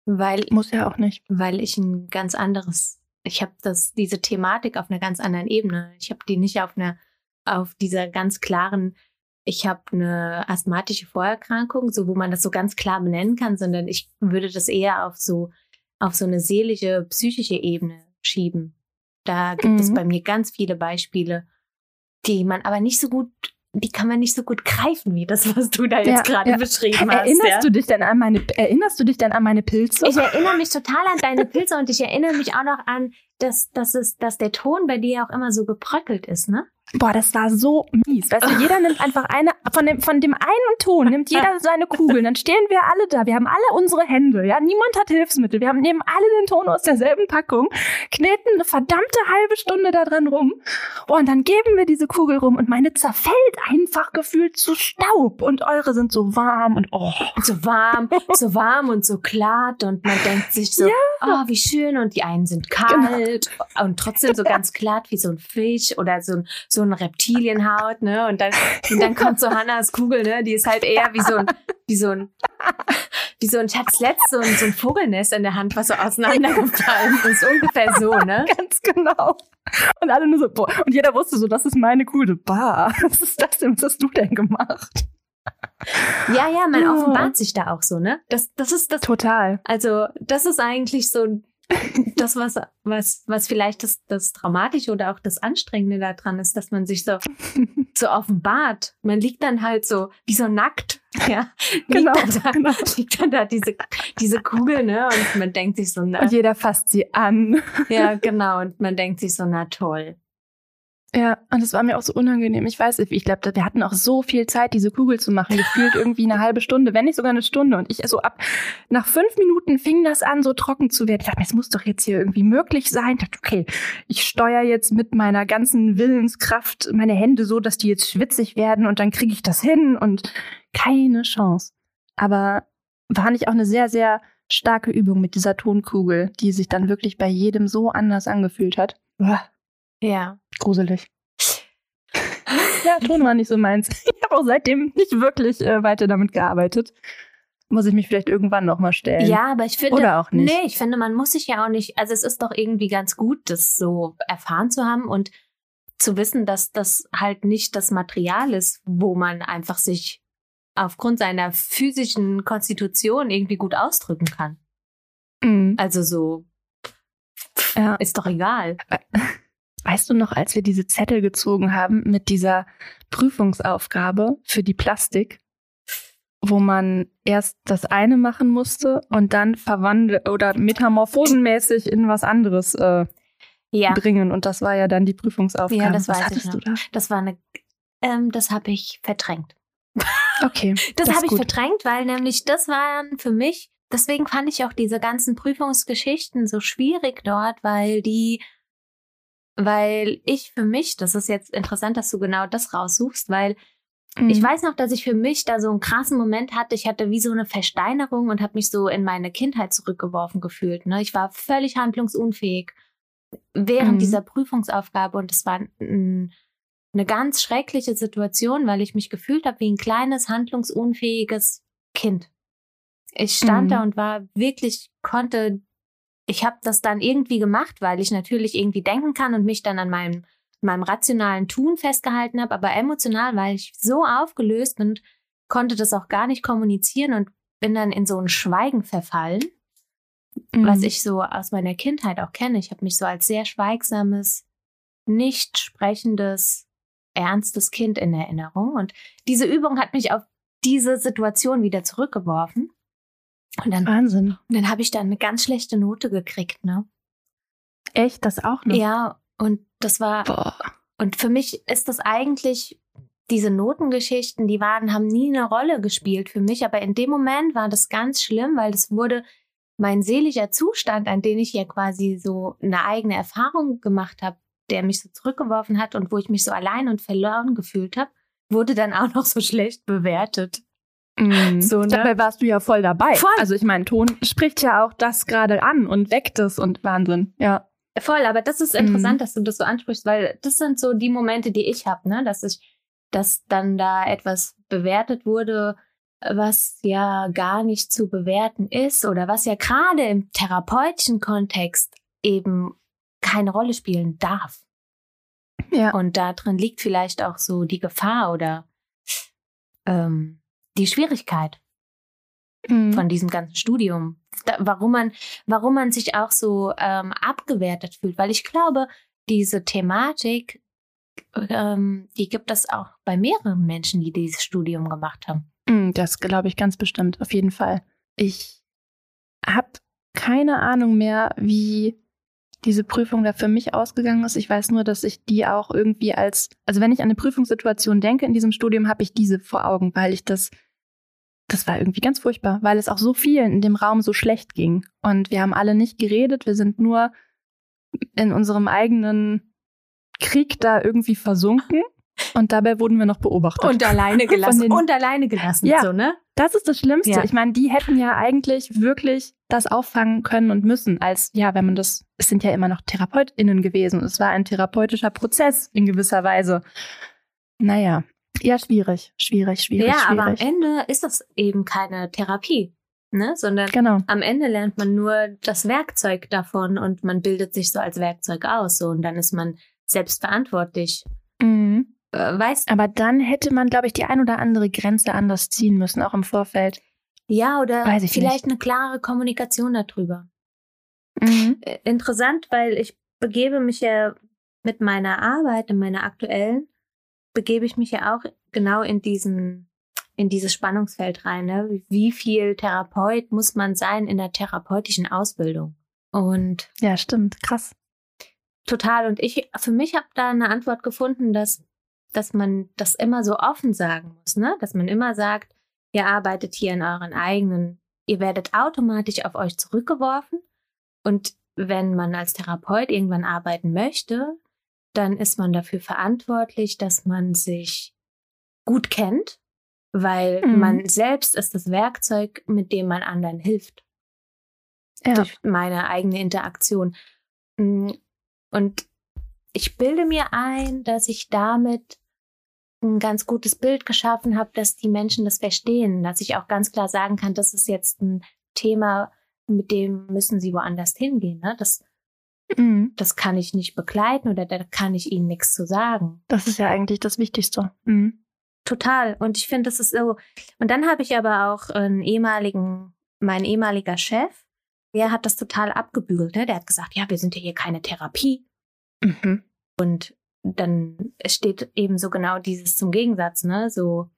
Speaker 2: Weil,
Speaker 1: Muss ja auch nicht.
Speaker 2: weil ich ein ganz anderes, ich habe das, diese Thematik auf einer ganz anderen Ebene. Ich habe die nicht auf einer, auf dieser ganz klaren, ich habe eine asthmatische Vorerkrankung, so wo man das so ganz klar benennen kann, sondern ich würde das eher auf so, auf so eine seelische, psychische Ebene schieben. Da gibt es
Speaker 1: Mhm.
Speaker 2: bei mir ganz viele Beispiele, die man aber nicht so gut, die kann man nicht so gut greifen, wie das, was du da jetzt
Speaker 1: Ja,
Speaker 2: gerade
Speaker 1: ja.
Speaker 2: beschrieben hast.
Speaker 1: Erinnerst
Speaker 2: ja.
Speaker 1: du dich denn an meine, erinnerst du dich denn an meine Pilze?
Speaker 2: Ich erinnere mich total an deine Pilze und ich erinnere mich auch noch an, dass, dass, es, dass der Ton bei dir auch immer so gebröckelt ist, ne?
Speaker 1: Boah, das war so mies. Weißt du, jeder nimmt einfach eine, von dem, von dem einen Ton nimmt jeder seine Kugeln. Dann stehen wir alle da. Wir haben alle unsere Hände. Ja, niemand hat Hilfsmittel. Wir haben, nehmen alle den Ton aus derselben Packung, kneten eine verdammte halbe Stunde da dran rum. Oh, und dann geben wir diese Kugel rum und meine zerfällt einfach gefühlt zu Staub und eure sind so warm und oh.
Speaker 2: Und so warm, so warm und so glatt und man denkt sich so, oh, wie schön und die einen sind kalt und trotzdem so ganz glatt wie so ein Fisch oder so ein, so ein Reptilienhaut, ne? Und dann, und dann kommt so Hannas Kugel, ne? Die ist halt eher wie so ein, wie so ein, wie so ein, ich hatte letzt so ein, so ein Vogelnest in der Hand, was so auseinandergefallen ist. Ungefähr so, ne?
Speaker 1: Ganz genau. Und alle nur so, boah. Und jeder wusste so, das ist meine Kugel. Bah, was ist das denn? Was hast du denn gemacht?
Speaker 2: Ja, ja, man
Speaker 1: Oh.
Speaker 2: offenbart sich da auch so, ne? Das, das ist das
Speaker 1: Total.
Speaker 2: Also, das ist eigentlich so das, was, was, was vielleicht das, das Traumatische oder auch das Anstrengende daran ist, dass man sich so, so offenbart. Man liegt dann halt so, wie so nackt, ja.
Speaker 1: Genau,
Speaker 2: Liegt dann da,
Speaker 1: genau.
Speaker 2: liegt dann da diese, diese Kugel, ne? Und man denkt sich so, na,
Speaker 1: Und jeder fasst sie an.
Speaker 2: ja, genau. Und man denkt sich so, na toll.
Speaker 1: Ja, und es war mir auch so unangenehm. Ich weiß ich glaube, wir hatten auch so viel Zeit, diese Kugel zu machen. Gefühlt irgendwie eine halbe Stunde, wenn nicht sogar eine Stunde. Und ich so ab, nach fünf Minuten fing das an, so trocken zu werden. Ich dachte, es muss doch jetzt hier irgendwie möglich sein. Ich dachte, okay, ich steuere jetzt mit meiner ganzen Willenskraft meine Hände so, dass die jetzt schwitzig werden und dann kriege ich das hin und keine Chance. Aber war nicht auch eine sehr, sehr starke Übung mit dieser Tonkugel, die sich dann wirklich bei jedem so anders angefühlt hat. Uah,
Speaker 2: Ja.
Speaker 1: gruselig. Ja, Ton war nicht so meins. Ich habe auch seitdem nicht wirklich äh, weiter damit gearbeitet. Muss ich mich vielleicht irgendwann nochmal stellen.
Speaker 2: Ja, aber ich finde,
Speaker 1: Oder auch nicht.
Speaker 2: nee, ich finde, man muss sich ja auch nicht, also es ist doch irgendwie ganz gut, das so erfahren zu haben und zu wissen, dass das halt nicht das Material ist, wo man einfach sich aufgrund seiner physischen Konstitution irgendwie gut ausdrücken kann.
Speaker 1: Mhm.
Speaker 2: Also so,
Speaker 1: Ja.
Speaker 2: ist doch egal.
Speaker 1: Weißt du noch, als wir diese Zettel gezogen haben mit dieser Prüfungsaufgabe für die Plastik, wo man erst das eine machen musste und dann verwandelt oder metamorphosenmäßig in was anderes äh,
Speaker 2: Ja,
Speaker 1: bringen. Und das war ja dann die Prüfungsaufgabe.
Speaker 2: Ja, das
Speaker 1: was
Speaker 2: weiß ich
Speaker 1: du da?
Speaker 2: das war eine, ähm, das habe ich verdrängt.
Speaker 1: Okay.
Speaker 2: Das,
Speaker 1: ist
Speaker 2: habe ich
Speaker 1: gut.
Speaker 2: verdrängt, weil nämlich das waren für mich, deswegen fand ich auch diese ganzen Prüfungsgeschichten so schwierig dort, weil die, weil ich für mich, das ist jetzt interessant, dass du genau das raussuchst, weil
Speaker 1: Mhm.
Speaker 2: ich weiß noch, dass ich für mich da so einen krassen Moment hatte. Ich hatte wie so eine Versteinerung und habe mich so in meine Kindheit zurückgeworfen gefühlt. Ne? Ich war völlig handlungsunfähig während
Speaker 1: Mhm.
Speaker 2: dieser Prüfungsaufgabe und es war ein, eine ganz schreckliche Situation, weil ich mich gefühlt habe wie ein kleines handlungsunfähiges Kind. Ich stand
Speaker 1: Mhm.
Speaker 2: da und war wirklich konnte ich habe das dann irgendwie gemacht, weil ich natürlich irgendwie denken kann und mich dann an meinem meinem rationalen Tun festgehalten habe, aber emotional war ich so aufgelöst und konnte das auch gar nicht kommunizieren und bin dann in so ein Schweigen verfallen,
Speaker 1: Mhm.
Speaker 2: was ich so aus meiner Kindheit auch kenne. Ich habe mich so als sehr schweigsames, nicht sprechendes, ernstes Kind in Erinnerung und diese Übung hat mich auf diese Situation wieder zurückgeworfen. Und dann,
Speaker 1: Wahnsinn.
Speaker 2: dann habe ich da eine ganz schlechte Note gekriegt, ne?
Speaker 1: Echt, das auch noch?
Speaker 2: Ja, und das war
Speaker 1: Boah.
Speaker 2: Und für mich ist das eigentlich, diese Notengeschichten, die waren, haben nie eine Rolle gespielt für mich, aber in dem Moment war das ganz schlimm, weil das wurde mein seelischer Zustand, an den ich ja quasi so eine eigene Erfahrung gemacht habe, der mich so zurückgeworfen hat und wo ich mich so allein und verloren gefühlt habe, wurde dann auch noch so schlecht bewertet.
Speaker 1: Mhm. So, ne? Dabei warst du ja voll dabei. Voll. Also ich meine, Ton spricht ja auch das gerade an und weckt es und Wahnsinn, ja.
Speaker 2: Voll, aber das ist interessant, mhm. dass du das so ansprichst, weil das sind so die Momente, die ich habe, ne? Dass ich, dass dann da etwas bewertet wurde, was ja gar nicht zu bewerten ist oder was ja gerade im therapeutischen Kontext eben keine Rolle spielen darf. Ja. Und da drin liegt vielleicht auch so die Gefahr oder ähm, die Schwierigkeit mhm. von diesem ganzen Studium. Da, warum man, warum man sich auch so ähm, abgewertet fühlt. Weil ich glaube, diese Thematik, ähm, die gibt es auch bei mehreren Menschen, die dieses Studium gemacht haben.
Speaker 1: Mhm, das glaube ich ganz bestimmt, auf jeden Fall. Ich habe keine Ahnung mehr, wie diese Prüfung da für mich ausgegangen ist. Ich weiß nur, dass ich die auch irgendwie als, also wenn ich an eine Prüfungssituation denke in diesem Studium, habe ich diese vor Augen, weil ich das, das war irgendwie ganz furchtbar, weil es auch so vielen in dem Raum so schlecht ging. Und wir haben alle nicht geredet, wir sind nur in unserem eigenen Krieg da irgendwie versunken. Und dabei wurden wir noch beobachtet.
Speaker 2: Und alleine gelassen. Den, und alleine gelassen.
Speaker 1: Ja, so, ne? Das ist das Schlimmste. Ja. Ich meine, die hätten ja eigentlich wirklich das auffangen können und müssen, als, ja, wenn man das, es sind ja immer noch TherapeutInnen gewesen. Es war ein therapeutischer Prozess in gewisser Weise. Naja. Ja, schwierig, schwierig, schwierig.
Speaker 2: Ja,
Speaker 1: schwierig.
Speaker 2: aber am Ende ist das eben keine Therapie. Ne? Sondern genau. am Ende lernt man nur das Werkzeug davon und man bildet sich so als Werkzeug aus. So, und dann ist man selbstverantwortlich.
Speaker 1: Mhm. Äh, weißt Aber dann hätte man, glaube ich, die ein oder andere Grenze anders ziehen müssen, auch im Vorfeld.
Speaker 2: Ja, oder vielleicht nicht. eine klare Kommunikation darüber. Mhm. Äh, interessant, weil ich begebe mich ja mit meiner Arbeit, in meiner aktuellen, begebe ich mich ja auch genau in diesen, in dieses Spannungsfeld rein. Ne? Wie viel Therapeut muss man sein in der therapeutischen Ausbildung? Und
Speaker 1: ja, stimmt, krass.
Speaker 2: Total. Und ich, für mich habe da eine Antwort gefunden, dass dass man das immer so offen sagen muss, ne? Dass man immer sagt, ihr arbeitet hier in euren eigenen, ihr werdet automatisch auf euch zurückgeworfen und wenn man als Therapeut irgendwann arbeiten möchte, dann ist man dafür verantwortlich, dass man sich gut kennt, weil mhm. man selbst ist das Werkzeug, mit dem man anderen hilft. Ja. Durch meine eigene Interaktion. Mm, und ich bilde mir ein, dass ich damit ein ganz gutes Bild geschaffen habe, dass die Menschen das verstehen, dass ich auch ganz klar sagen kann, das ist jetzt ein Thema, mit dem müssen sie woanders hingehen. Ne? Das, mhm. das kann ich nicht begleiten oder da kann ich ihnen nichts zu sagen.
Speaker 1: Das ist ja eigentlich das Wichtigste. Mhm.
Speaker 2: Total. Und ich finde, das ist so. Und dann habe ich aber auch einen ehemaligen, mein ehemaliger Chef, der hat das total abgebügelt. Ne? Der hat gesagt, ja, wir sind ja hier keine Therapie. Mhm. Und dann steht eben so genau dieses zum Gegensatz, ne? So,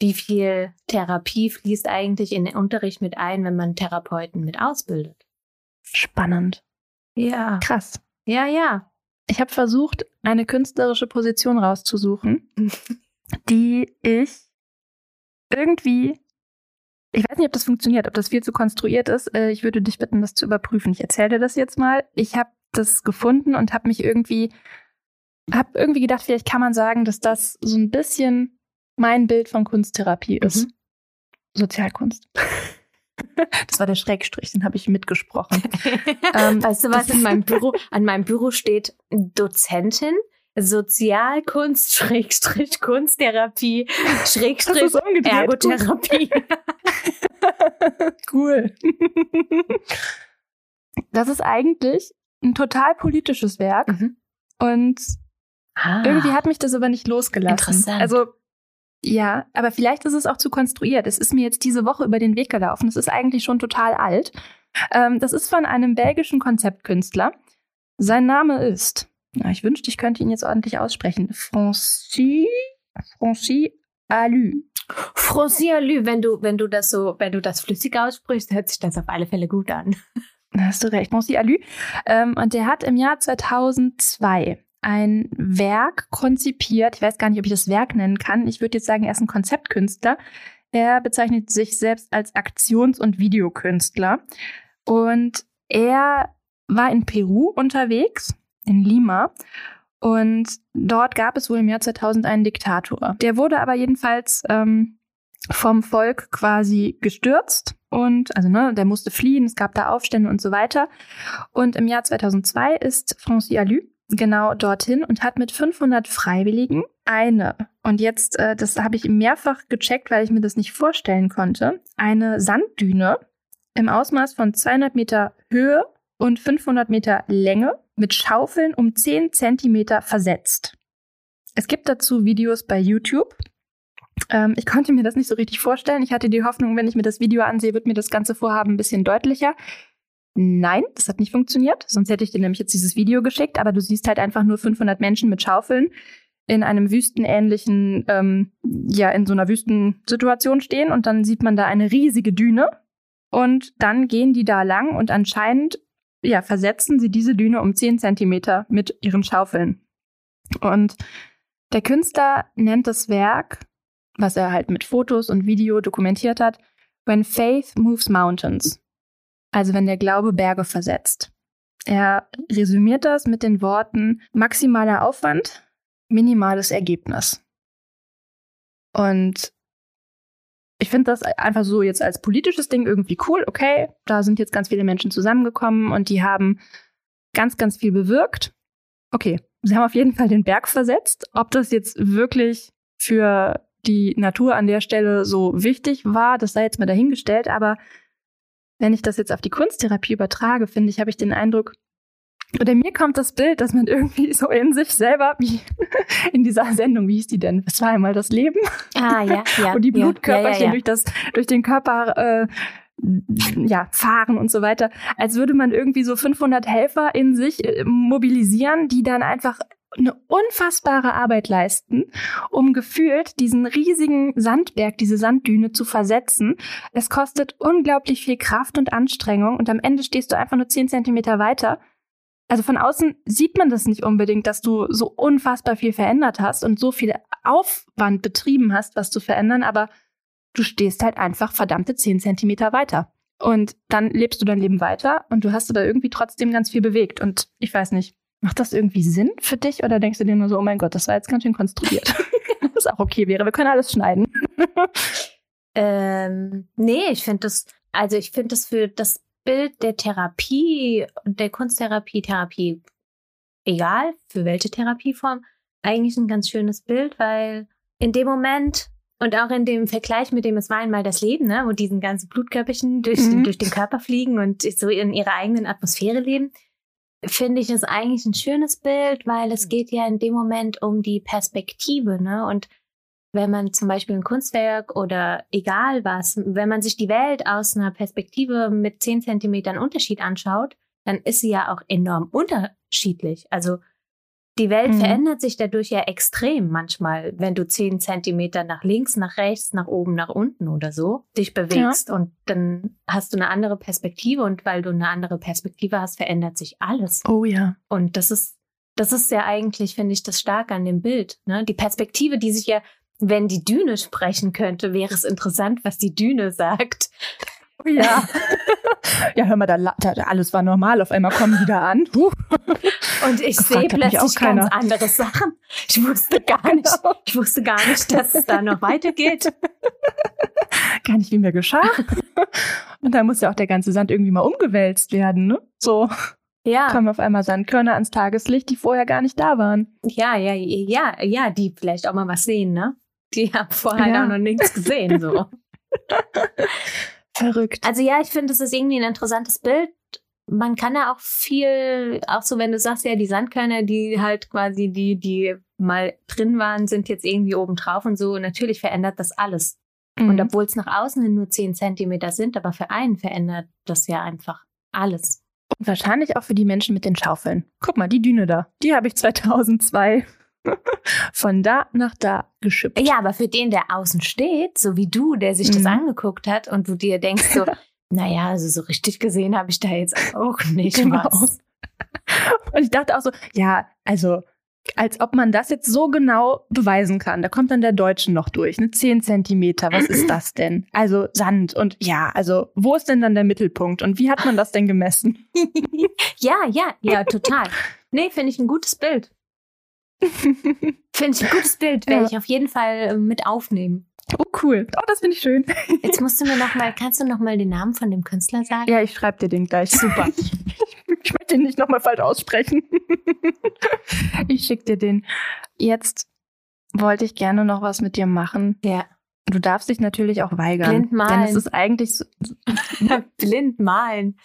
Speaker 2: wie viel Therapie fließt eigentlich in den Unterricht mit ein, wenn man Therapeuten mit ausbildet?
Speaker 1: Spannend.
Speaker 2: Ja.
Speaker 1: Krass.
Speaker 2: Ja, ja.
Speaker 1: Ich habe versucht, eine künstlerische Position rauszusuchen, die ich irgendwie, ich weiß nicht, ob das funktioniert, ob das viel zu konstruiert ist. Äh, ich würde dich bitten, das zu überprüfen. Ich erzähle dir das jetzt mal. Ich habe das gefunden und habe mich irgendwie habe irgendwie gedacht, vielleicht kann man sagen, dass das so ein bisschen mein Bild von Kunsttherapie ist. Mhm. Sozialkunst. Das war der Schrägstrich, den habe ich mitgesprochen.
Speaker 2: ähm, weißt du, was in meinem Büro, an meinem Büro steht? Dozentin, Sozialkunst, Schrägstrich, Kunsttherapie, Schrägstrich, Ergotherapie.
Speaker 1: cool. Das ist eigentlich ein total politisches Werk. Mhm. Und Ah, Irgendwie hat mich das aber nicht losgelassen.
Speaker 2: Interessant.
Speaker 1: Also ja, aber vielleicht ist es auch zu konstruiert. Es ist mir jetzt diese Woche über den Weg gelaufen. Es ist eigentlich schon total alt. Ähm, das ist von einem belgischen Konzeptkünstler. Sein Name ist, na, ich wünschte, ich könnte ihn jetzt ordentlich aussprechen. Francis, Francis Alu.
Speaker 2: Francis Alu, wenn du, wenn du das so, wenn du das flüssig aussprichst, hört sich das auf alle Fälle gut an.
Speaker 1: Da hast du recht, Francis Alu. Ähm, und der hat im Jahr 2002 ein Werk konzipiert. Ich weiß gar nicht, ob ich das Werk nennen kann. Ich würde jetzt sagen, er ist ein Konzeptkünstler. Er bezeichnet sich selbst als Aktions- und Videokünstler. Und er war in Peru unterwegs, in Lima. Und dort gab es wohl im Jahr 2000 einen Diktator. Der wurde aber jedenfalls ähm, vom Volk quasi gestürzt und also ne, der musste fliehen, es gab da Aufstände und so weiter. Und im Jahr 2002 ist Francis Allu genau dorthin und hat mit 500 Freiwilligen eine, und jetzt, äh, das habe ich mehrfach gecheckt, weil ich mir das nicht vorstellen konnte, eine Sanddüne im Ausmaß von 200 Meter Höhe und 500 Meter Länge mit Schaufeln um 10 Zentimeter versetzt. Es gibt dazu Videos bei YouTube. Ähm, ich konnte mir das nicht so richtig vorstellen. Ich hatte die Hoffnung, wenn ich mir das Video ansehe, wird mir das ganze Vorhaben ein bisschen deutlicher. Nein, das hat nicht funktioniert. Sonst hätte ich dir nämlich jetzt dieses Video geschickt. Aber du siehst halt einfach nur 500 Menschen mit Schaufeln in einem wüstenähnlichen, ähm, ja, in so einer Wüstensituation stehen. Und dann sieht man da eine riesige Düne. Und dann gehen die da lang und anscheinend, ja, versetzen sie diese Düne um 10 Zentimeter mit ihren Schaufeln. Und der Künstler nennt das Werk, was er halt mit Fotos und Video dokumentiert hat, When Faith Moves Mountains. Also wenn der Glaube Berge versetzt. Er resümiert das mit den Worten maximaler Aufwand, minimales Ergebnis. Und ich finde das einfach so jetzt als politisches Ding irgendwie cool. Okay, da sind jetzt ganz viele Menschen zusammengekommen und die haben ganz, ganz viel bewirkt. Okay, sie haben auf jeden Fall den Berg versetzt. Ob das jetzt wirklich für die Natur an der Stelle so wichtig war, das sei jetzt mal dahingestellt. Aber wenn ich das jetzt auf die Kunsttherapie übertrage, finde ich, habe ich den Eindruck, oder mir kommt das Bild, dass man irgendwie so in sich selber, wie in dieser Sendung, wie hieß die denn? Es war einmal das Leben.
Speaker 2: Ah, ja, ja.
Speaker 1: Und die Blutkörperchen
Speaker 2: ja, ja,
Speaker 1: durch das, durch den Körper, äh, ja, fahren und so weiter. Als würde man irgendwie so 500 Helfer in sich äh, mobilisieren, die dann einfach eine unfassbare Arbeit leisten, um gefühlt diesen riesigen Sandberg, diese Sanddüne zu versetzen. Es kostet unglaublich viel Kraft und Anstrengung und am Ende stehst du einfach nur 10 Zentimeter weiter. Also von außen sieht man das nicht unbedingt, dass du so unfassbar viel verändert hast und so viel Aufwand betrieben hast, was zu verändern, aber du stehst halt einfach verdammte 10 Zentimeter weiter. Und dann lebst du dein Leben weiter und du hast aber irgendwie trotzdem ganz viel bewegt. Und ich weiß nicht, Macht das irgendwie Sinn für dich oder denkst du dir nur so, oh mein Gott, das war jetzt ganz schön konstruiert? Was auch okay wäre. Wir können alles schneiden.
Speaker 2: ähm, nee, ich finde das, also ich finde das für das Bild der Therapie, der Kunsttherapie, Therapie, egal für welche Therapieform, eigentlich ein ganz schönes Bild, weil in dem Moment und auch in dem Vergleich mit dem Es war einmal das Leben, ne, wo diesen ganzen Blutkörperchen durch, mhm. durch den Körper fliegen und so in ihrer eigenen Atmosphäre leben, finde ich es eigentlich ein schönes Bild, weil es hm. geht ja in dem Moment um die Perspektive, ne? Und wenn man zum Beispiel ein Kunstwerk oder egal was, wenn man sich die Welt aus einer Perspektive mit zehn Zentimetern Unterschied anschaut, dann ist sie ja auch enorm unterschiedlich. Also die Welt mhm. verändert sich dadurch ja extrem manchmal, wenn du zehn Zentimeter nach links, nach rechts, nach oben, nach unten oder so dich bewegst. Ja. Und dann hast du eine andere Perspektive und weil du eine andere Perspektive hast, verändert sich alles.
Speaker 1: Oh ja.
Speaker 2: Und das ist, das ist ja eigentlich, finde ich, das Starke an dem Bild. Ne? Die Perspektive, die sich ja, wenn die Düne sprechen könnte, wäre es interessant, was die Düne sagt.
Speaker 1: Ja. ja, hör mal, da, da, alles war normal. Auf einmal kommen die da an. Huh.
Speaker 2: Und ich sehe plötzlich ganz andere Sachen. Ich wusste gar nicht, genau. ich wusste gar nicht, dass es da noch weitergeht.
Speaker 1: Gar nicht, wie mir geschah. Und dann muss ja auch der ganze Sand irgendwie mal umgewälzt werden, ne? So. Ja. Kommen auf einmal Sandkörner ans Tageslicht, die vorher gar nicht da waren.
Speaker 2: Ja, ja, ja, ja, die vielleicht auch mal was sehen, ne? Die haben vorher ja. auch noch nichts gesehen, so.
Speaker 1: Verrückt.
Speaker 2: Also ja, ich finde, es ist irgendwie ein interessantes Bild. Man kann ja auch viel, auch so wenn du sagst, ja, die Sandkörner, die halt quasi, die, die mal drin waren, sind jetzt irgendwie oben drauf und so. Natürlich verändert das alles. Mhm. Und obwohl es nach außen hin nur 10 Zentimeter sind, aber für einen verändert das ja einfach alles.
Speaker 1: Und wahrscheinlich auch für die Menschen mit den Schaufeln. Guck mal, die Düne da, die habe ich 2002 von da nach da geschippt.
Speaker 2: Ja, aber für den, der außen steht, so wie du, der sich das mhm. angeguckt hat und du dir denkst so, naja, also so richtig gesehen habe ich da jetzt auch nicht genau. was.
Speaker 1: Und ich dachte auch so, ja, also als ob man das jetzt so genau beweisen kann. Da kommt dann der Deutschen noch durch. Ne? Zehn Zentimeter, was ist das denn? Also Sand und ja, also wo ist denn dann der Mittelpunkt und wie hat man das denn gemessen?
Speaker 2: ja, ja, ja, total. Nee, finde ich ein gutes Bild. Finde ich ein gutes Bild, werde ja. ich auf jeden Fall äh, mit aufnehmen.
Speaker 1: Oh, cool. Oh, das finde ich schön.
Speaker 2: Jetzt musst du mir noch mal, kannst du noch mal den Namen von dem Künstler sagen?
Speaker 1: Ja, ich schreibe dir den gleich.
Speaker 2: Super.
Speaker 1: ich möchte ihn nicht noch mal falsch aussprechen. ich schicke dir den. Jetzt wollte ich gerne noch was mit dir machen.
Speaker 2: Ja.
Speaker 1: Du darfst dich natürlich auch weigern.
Speaker 2: Blind malen.
Speaker 1: Denn es ist eigentlich so
Speaker 2: Blind malen.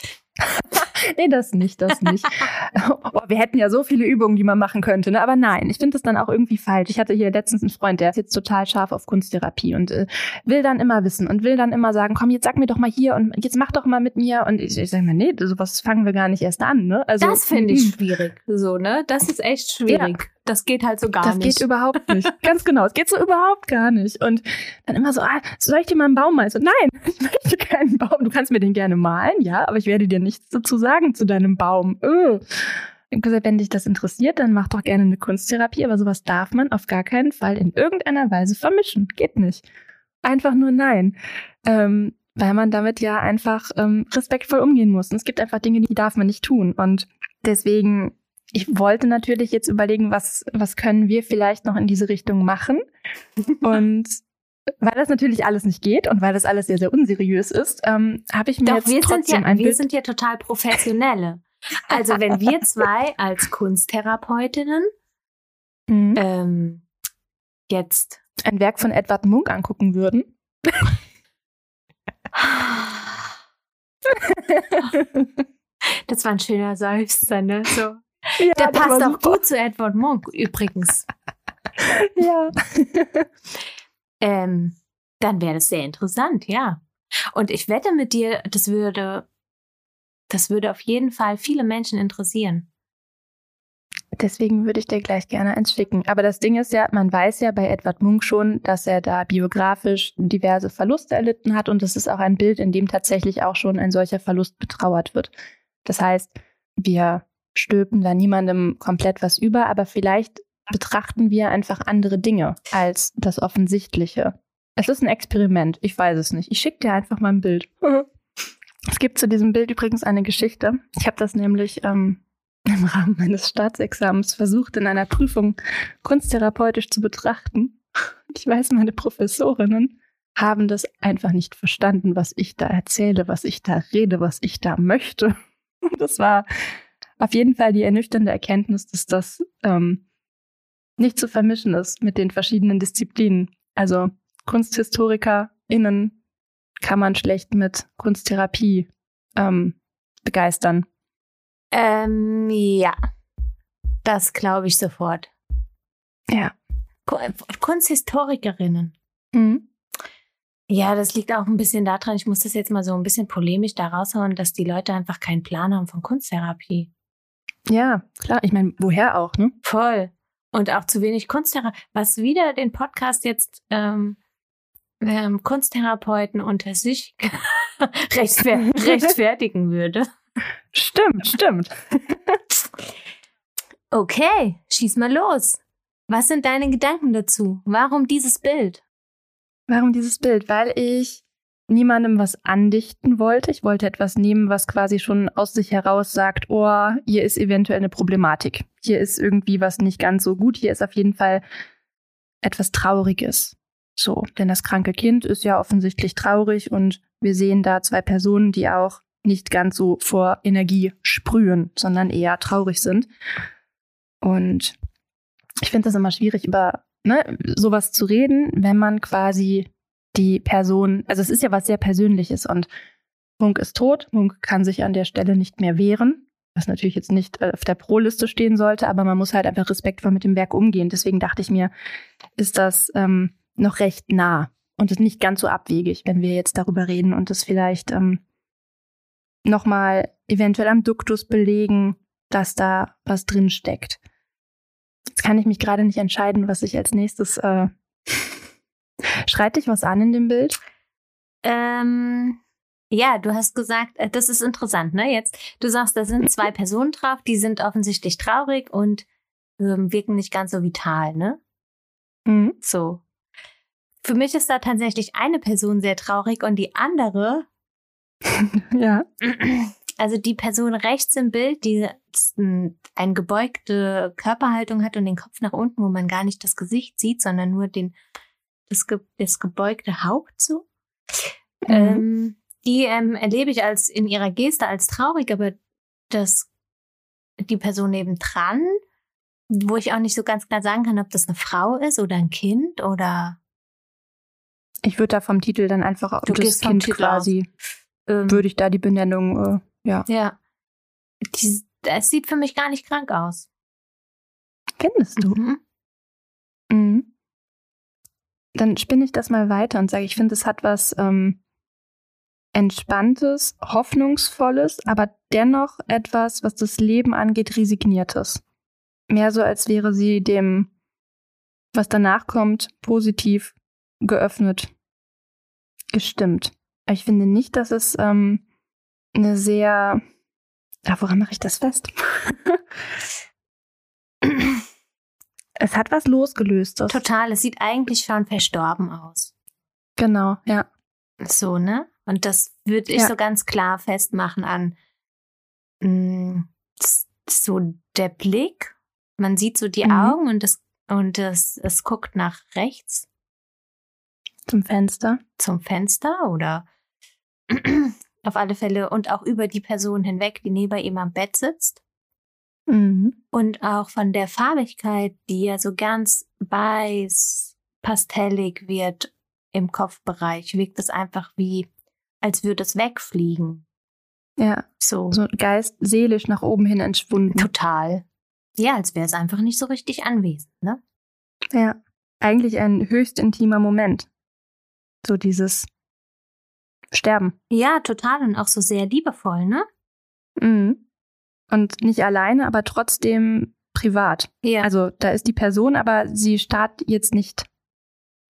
Speaker 1: Nee, das nicht, das nicht. oh, wir hätten ja so viele Übungen, die man machen könnte, ne? aber nein, ich finde das dann auch irgendwie falsch. Ich hatte hier letztens einen Freund, der ist jetzt total scharf auf Kunsttherapie und äh, will dann immer wissen und will dann immer sagen, komm, jetzt sag mir doch mal hier und jetzt mach doch mal mit mir und ich, ich sage mir, nee, sowas fangen wir gar nicht erst an. Ne?
Speaker 2: Also, das finde ich schwierig, so, ne? Das ist echt schwierig. Ja. Das geht halt so gar
Speaker 1: das
Speaker 2: nicht.
Speaker 1: Das geht überhaupt nicht. Ganz genau. Es geht so überhaupt gar nicht. Und dann immer so, ah, soll ich dir mal einen Baum malen? So, nein, ich möchte keinen Baum. Du kannst mir den gerne malen, ja, aber ich werde dir nichts dazu sagen zu deinem Baum. Öh. Ich habe gesagt, wenn dich das interessiert, dann mach doch gerne eine Kunsttherapie, aber sowas darf man auf gar keinen Fall in irgendeiner Weise vermischen. Geht nicht. Einfach nur nein. Ähm, weil man damit ja einfach ähm, respektvoll umgehen muss. Und es gibt einfach Dinge, die darf man nicht tun. Und deswegen ich wollte natürlich jetzt überlegen, was, was können wir vielleicht noch in diese Richtung machen. Und weil das natürlich alles nicht geht und weil das alles sehr, sehr unseriös ist, ähm, habe ich mir
Speaker 2: Doch,
Speaker 1: jetzt
Speaker 2: wir
Speaker 1: trotzdem
Speaker 2: sind ja,
Speaker 1: ein
Speaker 2: wir
Speaker 1: Bild
Speaker 2: sind ja total professionelle. Also wenn wir zwei als Kunsttherapeutinnen
Speaker 1: Mhm.
Speaker 2: ähm, jetzt
Speaker 1: ein Werk von Edward Munk angucken würden.
Speaker 2: das war ein schöner Seufzer, ne? So.
Speaker 1: Ja,
Speaker 2: Der
Speaker 1: das
Speaker 2: passt auch gut zu Edward Monk übrigens.
Speaker 1: Ja.
Speaker 2: Ähm, dann wäre das sehr interessant, ja. Und ich wette mit dir, das würde, das würde auf jeden Fall viele Menschen interessieren.
Speaker 1: Deswegen würde ich dir gleich gerne eins schicken. Aber das Ding ist ja, man weiß ja bei Edward Munk schon, dass er da biografisch diverse Verluste erlitten hat und es ist auch ein Bild, in dem tatsächlich auch schon ein solcher Verlust betrauert wird. Das heißt, wir stülpen da niemandem komplett was über, aber vielleicht betrachten wir einfach andere Dinge als das Offensichtliche. Es ist ein Experiment, ich weiß es nicht. Ich schicke dir einfach mal ein Bild. Es gibt zu diesem Bild übrigens eine Geschichte. Ich habe das nämlich ähm, im Rahmen meines Staatsexamens versucht, in einer Prüfung kunsttherapeutisch zu betrachten. Ich weiß, meine Professorinnen haben das einfach nicht verstanden, was ich da erzähle, was ich da rede, was ich da möchte. Das war auf jeden Fall die ernüchternde Erkenntnis, dass das ähm, nicht zu vermischen ist mit den verschiedenen Disziplinen. Also KunsthistorikerInnen kann man schlecht mit Kunsttherapie ähm, begeistern.
Speaker 2: Ähm, ja. Das glaube ich sofort.
Speaker 1: Ja.
Speaker 2: Ku- Kunsthistorikerinnen.
Speaker 1: Mhm.
Speaker 2: Ja, das liegt auch ein bisschen daran, ich muss das jetzt mal so ein bisschen polemisch da raushauen, dass die Leute einfach keinen Plan haben von Kunsttherapie.
Speaker 1: Ja, klar. Ich meine, woher auch, ne?
Speaker 2: Voll. Und auch zu wenig Kunsttherapie, was wieder den Podcast jetzt ähm, ähm, Kunsttherapeuten unter sich rechtfer rechtfertigen würde.
Speaker 1: Stimmt, stimmt.
Speaker 2: Okay, schieß mal los. Was sind deine Gedanken dazu? Warum dieses Bild?
Speaker 1: Warum dieses Bild? Weil ich niemandem was andichten wollte. Ich wollte etwas nehmen, was quasi schon aus sich heraus sagt, oh, hier ist eventuell eine Problematik. Hier ist irgendwie was nicht ganz so gut. Hier ist auf jeden Fall etwas Trauriges. So, denn das kranke Kind ist ja offensichtlich traurig und wir sehen da zwei Personen, die auch nicht ganz so vor Energie sprühen, sondern eher traurig sind. Und ich finde das immer schwierig, über ne, sowas zu reden, wenn man quasi die Person, also es ist ja was sehr Persönliches und Munk ist tot, Munk kann sich an der Stelle nicht mehr wehren, was natürlich jetzt nicht äh, auf der Pro-Liste stehen sollte, aber man muss halt einfach respektvoll mit dem Werk umgehen. Deswegen dachte ich mir, ist das ähm, noch recht nah und ist nicht ganz so abwegig, wenn wir jetzt darüber reden und es vielleicht ähm, nochmal eventuell am Duktus belegen, dass da was drin steckt. Jetzt kann ich mich gerade nicht entscheiden, was ich als nächstes. Äh Schreit dich was an in dem Bild?
Speaker 2: Ähm, ja, du hast gesagt, äh, das ist interessant, ne? Jetzt, du sagst, da sind zwei Personen drauf, die sind offensichtlich traurig und ähm, wirken nicht ganz so vital, ne?
Speaker 1: Mhm.
Speaker 2: So. Für mich ist da tatsächlich eine Person sehr traurig und die andere,
Speaker 1: Ja.
Speaker 2: also die Person rechts im Bild, die eine gebeugte Körperhaltung hat und den Kopf nach unten, wo man gar nicht das Gesicht sieht, sondern nur den, das, ge das gebeugte Haupt so.
Speaker 1: Mhm.
Speaker 2: Ähm, die ähm, erlebe ich als in ihrer Geste als traurig, aber das die Person nebendran, wo ich auch nicht so ganz klar sagen kann, ob das eine Frau ist oder ein Kind oder
Speaker 1: Ich würde da vom Titel dann einfach
Speaker 2: Du
Speaker 1: das Kind
Speaker 2: Titel
Speaker 1: quasi,
Speaker 2: ähm,
Speaker 1: würde ich da die Benennung, äh, ja.
Speaker 2: ja. Die, es sieht für mich gar nicht krank aus.
Speaker 1: Findest du?
Speaker 2: Mhm.
Speaker 1: Mhm. Dann spinne ich das mal weiter und sage, ich finde, es hat was ähm, Entspanntes, Hoffnungsvolles, aber dennoch etwas, was das Leben angeht, Resigniertes. Mehr so, als wäre sie dem, was danach kommt, positiv geöffnet, gestimmt. Aber ich finde nicht, dass es ähm, eine sehr. Ah, woran mache ich das fest? es hat was losgelöstes.
Speaker 2: Total, es sieht eigentlich schon verstorben aus.
Speaker 1: Genau, ja.
Speaker 2: So, ne? Und das würde ich
Speaker 1: Ja.
Speaker 2: so ganz klar festmachen an mh, s- so der Blick. Man sieht so die
Speaker 1: Mhm.
Speaker 2: Augen und es und es, es guckt nach rechts
Speaker 1: Zum Fenster.
Speaker 2: zum Fenster oder auf alle Fälle und auch über die Person hinweg, die neben ihm am Bett sitzt.
Speaker 1: Mhm.
Speaker 2: Und auch von der Farbigkeit, die ja so ganz weiß, pastellig wird im Kopfbereich, wirkt es einfach wie, als würde es wegfliegen.
Speaker 1: Ja,
Speaker 2: So,
Speaker 1: so Geist seelisch nach oben hin entschwunden.
Speaker 2: total. Ja, als wäre es einfach nicht so richtig anwesend, ne?
Speaker 1: Ja, eigentlich ein höchst intimer Moment. So dieses Sterben.
Speaker 2: Ja, total und auch so sehr liebevoll, ne?
Speaker 1: Mhm. Und nicht alleine, aber trotzdem privat.
Speaker 2: Ja.
Speaker 1: Also da ist die Person, aber sie starrt jetzt nicht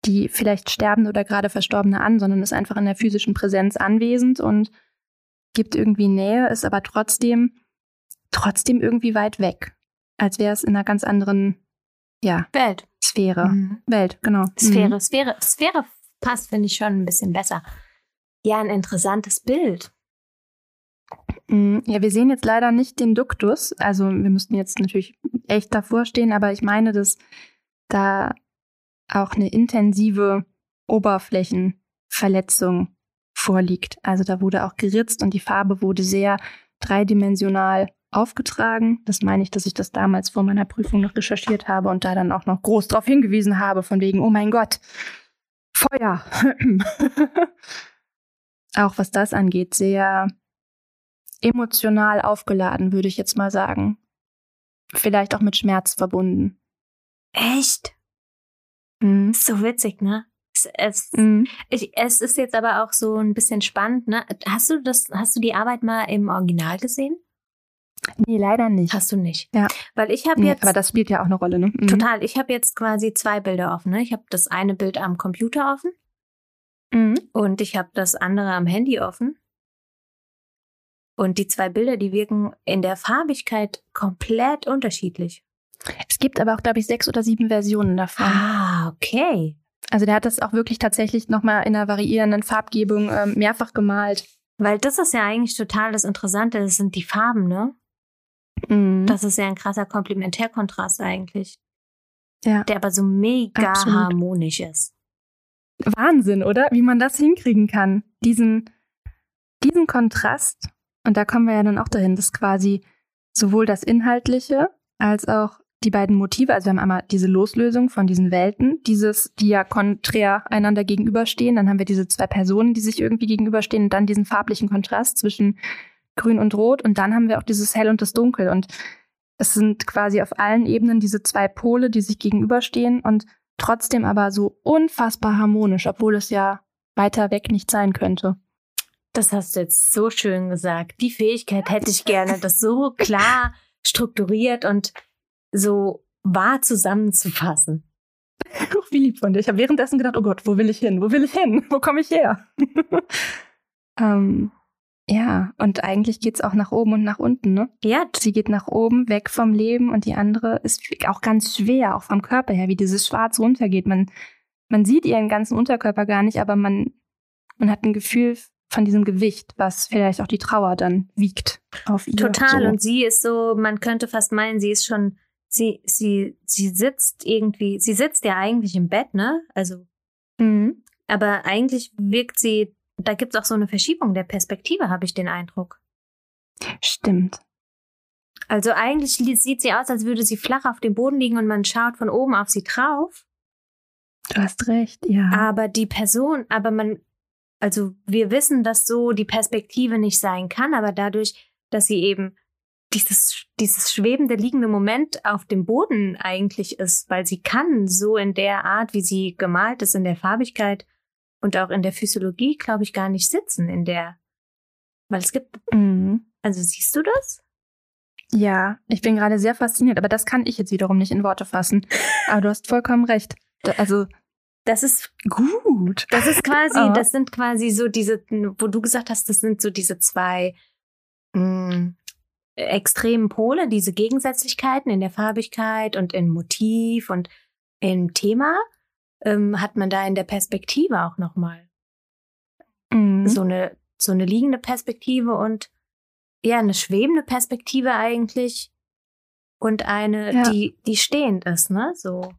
Speaker 1: die vielleicht Sterbende oder gerade Verstorbene an, sondern ist einfach in der physischen Präsenz anwesend und gibt irgendwie Nähe, ist aber trotzdem, trotzdem irgendwie weit weg. Als wäre es in einer ganz anderen, ja,
Speaker 2: Welt.
Speaker 1: Sphäre.
Speaker 2: Mhm.
Speaker 1: Welt, genau.
Speaker 2: Sphäre,
Speaker 1: Mhm.
Speaker 2: Sphäre, Sphäre passt, finde ich schon ein bisschen besser. Ja, ein interessantes Bild.
Speaker 1: Mhm. Ja, wir sehen jetzt leider nicht den Duktus. Also wir müssten jetzt natürlich echt davor stehen, aber ich meine, dass da auch eine intensive Oberflächenverletzung vorliegt. Also da wurde auch geritzt und die Farbe wurde sehr dreidimensional aufgetragen. Das meine ich, dass ich das damals vor meiner Prüfung noch recherchiert habe und da dann auch noch groß darauf hingewiesen habe, von wegen, oh mein Gott, Feuer. auch was das angeht, sehr emotional aufgeladen, würde ich jetzt mal sagen. Vielleicht auch mit Schmerz verbunden.
Speaker 2: Echt?
Speaker 1: Mhm.
Speaker 2: So witzig, ne? Es, es,
Speaker 1: Mhm.
Speaker 2: ich, es ist jetzt aber auch so ein bisschen spannend, ne? Hast du das, hast du die Arbeit mal im Original gesehen?
Speaker 1: Nee, leider nicht.
Speaker 2: Hast du nicht.
Speaker 1: Ja.
Speaker 2: Weil ich habe
Speaker 1: nee,
Speaker 2: jetzt
Speaker 1: aber das spielt ja auch eine Rolle, ne? Mhm.
Speaker 2: total, ich habe jetzt quasi zwei Bilder offen. Ne? Ich habe das eine Bild am Computer offen
Speaker 1: Mhm.
Speaker 2: und ich habe das andere am Handy offen. Und die zwei Bilder, die wirken in der Farbigkeit komplett unterschiedlich.
Speaker 1: Es gibt aber auch, glaube ich, sechs oder sieben Versionen davon.
Speaker 2: Ah, okay.
Speaker 1: Also der hat das auch wirklich tatsächlich nochmal in einer variierenden Farbgebung ähm, mehrfach gemalt.
Speaker 2: Weil das ist ja eigentlich total das Interessante, das sind die Farben, ne?
Speaker 1: Mhm.
Speaker 2: Das ist ja ein krasser Komplementärkontrast eigentlich.
Speaker 1: Ja.
Speaker 2: Der aber so mega
Speaker 1: Absolut.
Speaker 2: harmonisch ist.
Speaker 1: Wahnsinn, oder? Wie man das hinkriegen kann. Diesen, diesen Kontrast. Und da kommen wir ja dann auch dahin, dass quasi sowohl das Inhaltliche als auch die beiden Motive, also wir haben einmal diese Loslösung von diesen Welten, dieses, die ja konträr einander gegenüberstehen, dann haben wir diese zwei Personen, die sich irgendwie gegenüberstehen und dann diesen farblichen Kontrast zwischen Grün und Rot und dann haben wir auch dieses Hell und das Dunkel und es sind quasi auf allen Ebenen diese zwei Pole, die sich gegenüberstehen und trotzdem aber so unfassbar harmonisch, obwohl es ja weiter weg nicht sein könnte.
Speaker 2: Das hast du jetzt so schön gesagt. Die Fähigkeit hätte ich gerne, das so klar strukturiert und so wahr zusammenzufassen.
Speaker 1: Ach, wie lieb von dir. Ich habe währenddessen gedacht, oh Gott, wo will ich hin? Wo will ich hin? Wo komme ich her? ähm, Ja, und eigentlich geht's auch nach oben und nach unten, ne?
Speaker 2: Ja,
Speaker 1: Sie geht nach oben, weg vom Leben und die andere ist auch ganz schwer, auch vom Körper her, wie dieses Schwarz runtergeht. Man, man sieht ihren ganzen Unterkörper gar nicht, aber man, man hat ein Gefühl von diesem Gewicht, was vielleicht auch die Trauer dann wiegt auf ihr.
Speaker 2: total.
Speaker 1: So.
Speaker 2: Und sie ist so, man könnte fast meinen, sie ist schon, sie, sie, sie sitzt irgendwie, sie sitzt ja eigentlich im Bett, ne? Also,
Speaker 1: Mhm.
Speaker 2: aber eigentlich wirkt sie, da gibt's auch so eine Verschiebung der Perspektive, habe ich den Eindruck.
Speaker 1: Stimmt.
Speaker 2: Also eigentlich li- sieht sie aus, als würde sie flach auf dem Boden liegen und man schaut von oben auf sie drauf.
Speaker 1: Du hast recht, ja.
Speaker 2: Aber die Person, aber man, also wir wissen, dass so die Perspektive nicht sein kann, aber dadurch, dass sie eben dieses, dieses schwebende, liegende Moment auf dem Boden eigentlich ist, weil sie kann so in der Art, wie sie gemalt ist, in der Farbigkeit und auch in der Physiologie, glaube ich, gar nicht sitzen, in der, weil es gibt,
Speaker 1: Mhm.
Speaker 2: also siehst du das?
Speaker 1: Ja, ich bin gerade sehr fasziniert, aber das kann ich jetzt wiederum nicht in Worte fassen. Aber du hast vollkommen recht. Also
Speaker 2: Das ist
Speaker 1: gut.
Speaker 2: Das ist quasi,
Speaker 1: Ah.
Speaker 2: das sind quasi so diese, wo du gesagt hast, das sind so diese zwei mh, extremen Pole, diese Gegensätzlichkeiten in der Farbigkeit und im Motiv und im Thema, ähm, hat man da in der Perspektive auch nochmal
Speaker 1: Mhm.
Speaker 2: so eine, so eine liegende Perspektive und ja, eine schwebende Perspektive eigentlich und eine,
Speaker 1: Ja.
Speaker 2: die, die stehend ist, ne, so.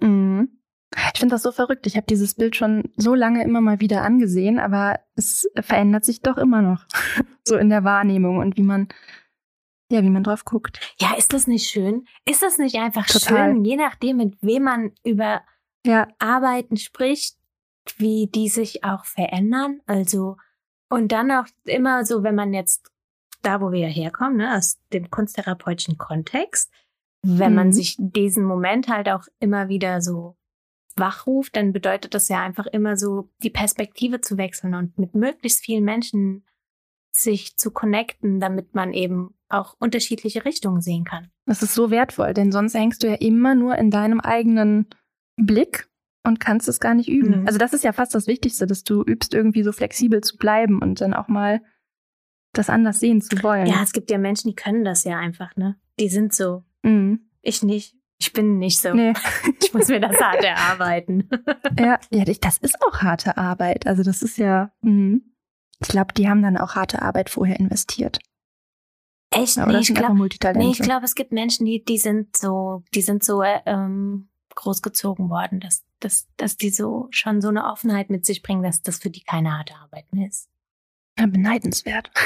Speaker 1: Mhm. Ich finde das so verrückt. Ich habe dieses Bild schon so lange immer mal wieder angesehen, aber es verändert sich doch immer noch. so in der Wahrnehmung und wie man, ja, wie man drauf guckt.
Speaker 2: Ja, ist das nicht schön? Ist das nicht einfach
Speaker 1: Total.
Speaker 2: schön, je nachdem, mit wem man über
Speaker 1: Ja,
Speaker 2: Arbeiten spricht, wie die sich auch verändern? Also, und dann auch immer so, wenn man jetzt da, wo wir ja herkommen, ne, aus dem kunsttherapeutischen Kontext, wenn man
Speaker 1: Mhm.
Speaker 2: sich diesen Moment halt auch immer wieder so wachruft, dann bedeutet das ja einfach immer so, die Perspektive zu wechseln und mit möglichst vielen Menschen sich zu connecten, damit man eben auch unterschiedliche Richtungen sehen kann.
Speaker 1: das ist so wertvoll, denn sonst hängst du ja immer nur in deinem eigenen Blick und kannst es gar nicht üben.
Speaker 2: Mhm.
Speaker 1: Also das ist ja fast das Wichtigste, dass du übst, irgendwie so flexibel zu bleiben und dann auch mal das anders sehen zu wollen.
Speaker 2: Ja, es gibt ja Menschen, die können das ja einfach, ne? Die sind so.
Speaker 1: Mhm.
Speaker 2: Ich nicht. Ich bin nicht so.
Speaker 1: Nee.
Speaker 2: Ich muss mir das hart erarbeiten.
Speaker 1: Ja, ja, das ist auch harte Arbeit. Also das ist ja, mhm. ich glaube, die haben dann auch harte Arbeit vorher investiert.
Speaker 2: Echt?
Speaker 1: Ja,
Speaker 2: nee, ich glaube, nee, ich glaube, es gibt Menschen, die, die sind so, die sind so äh, ähm, großgezogen worden, dass, dass, dass die so schon so eine Offenheit mit sich bringen, dass das für die keine harte Arbeit mehr ist.
Speaker 1: Ja, beneidenswert.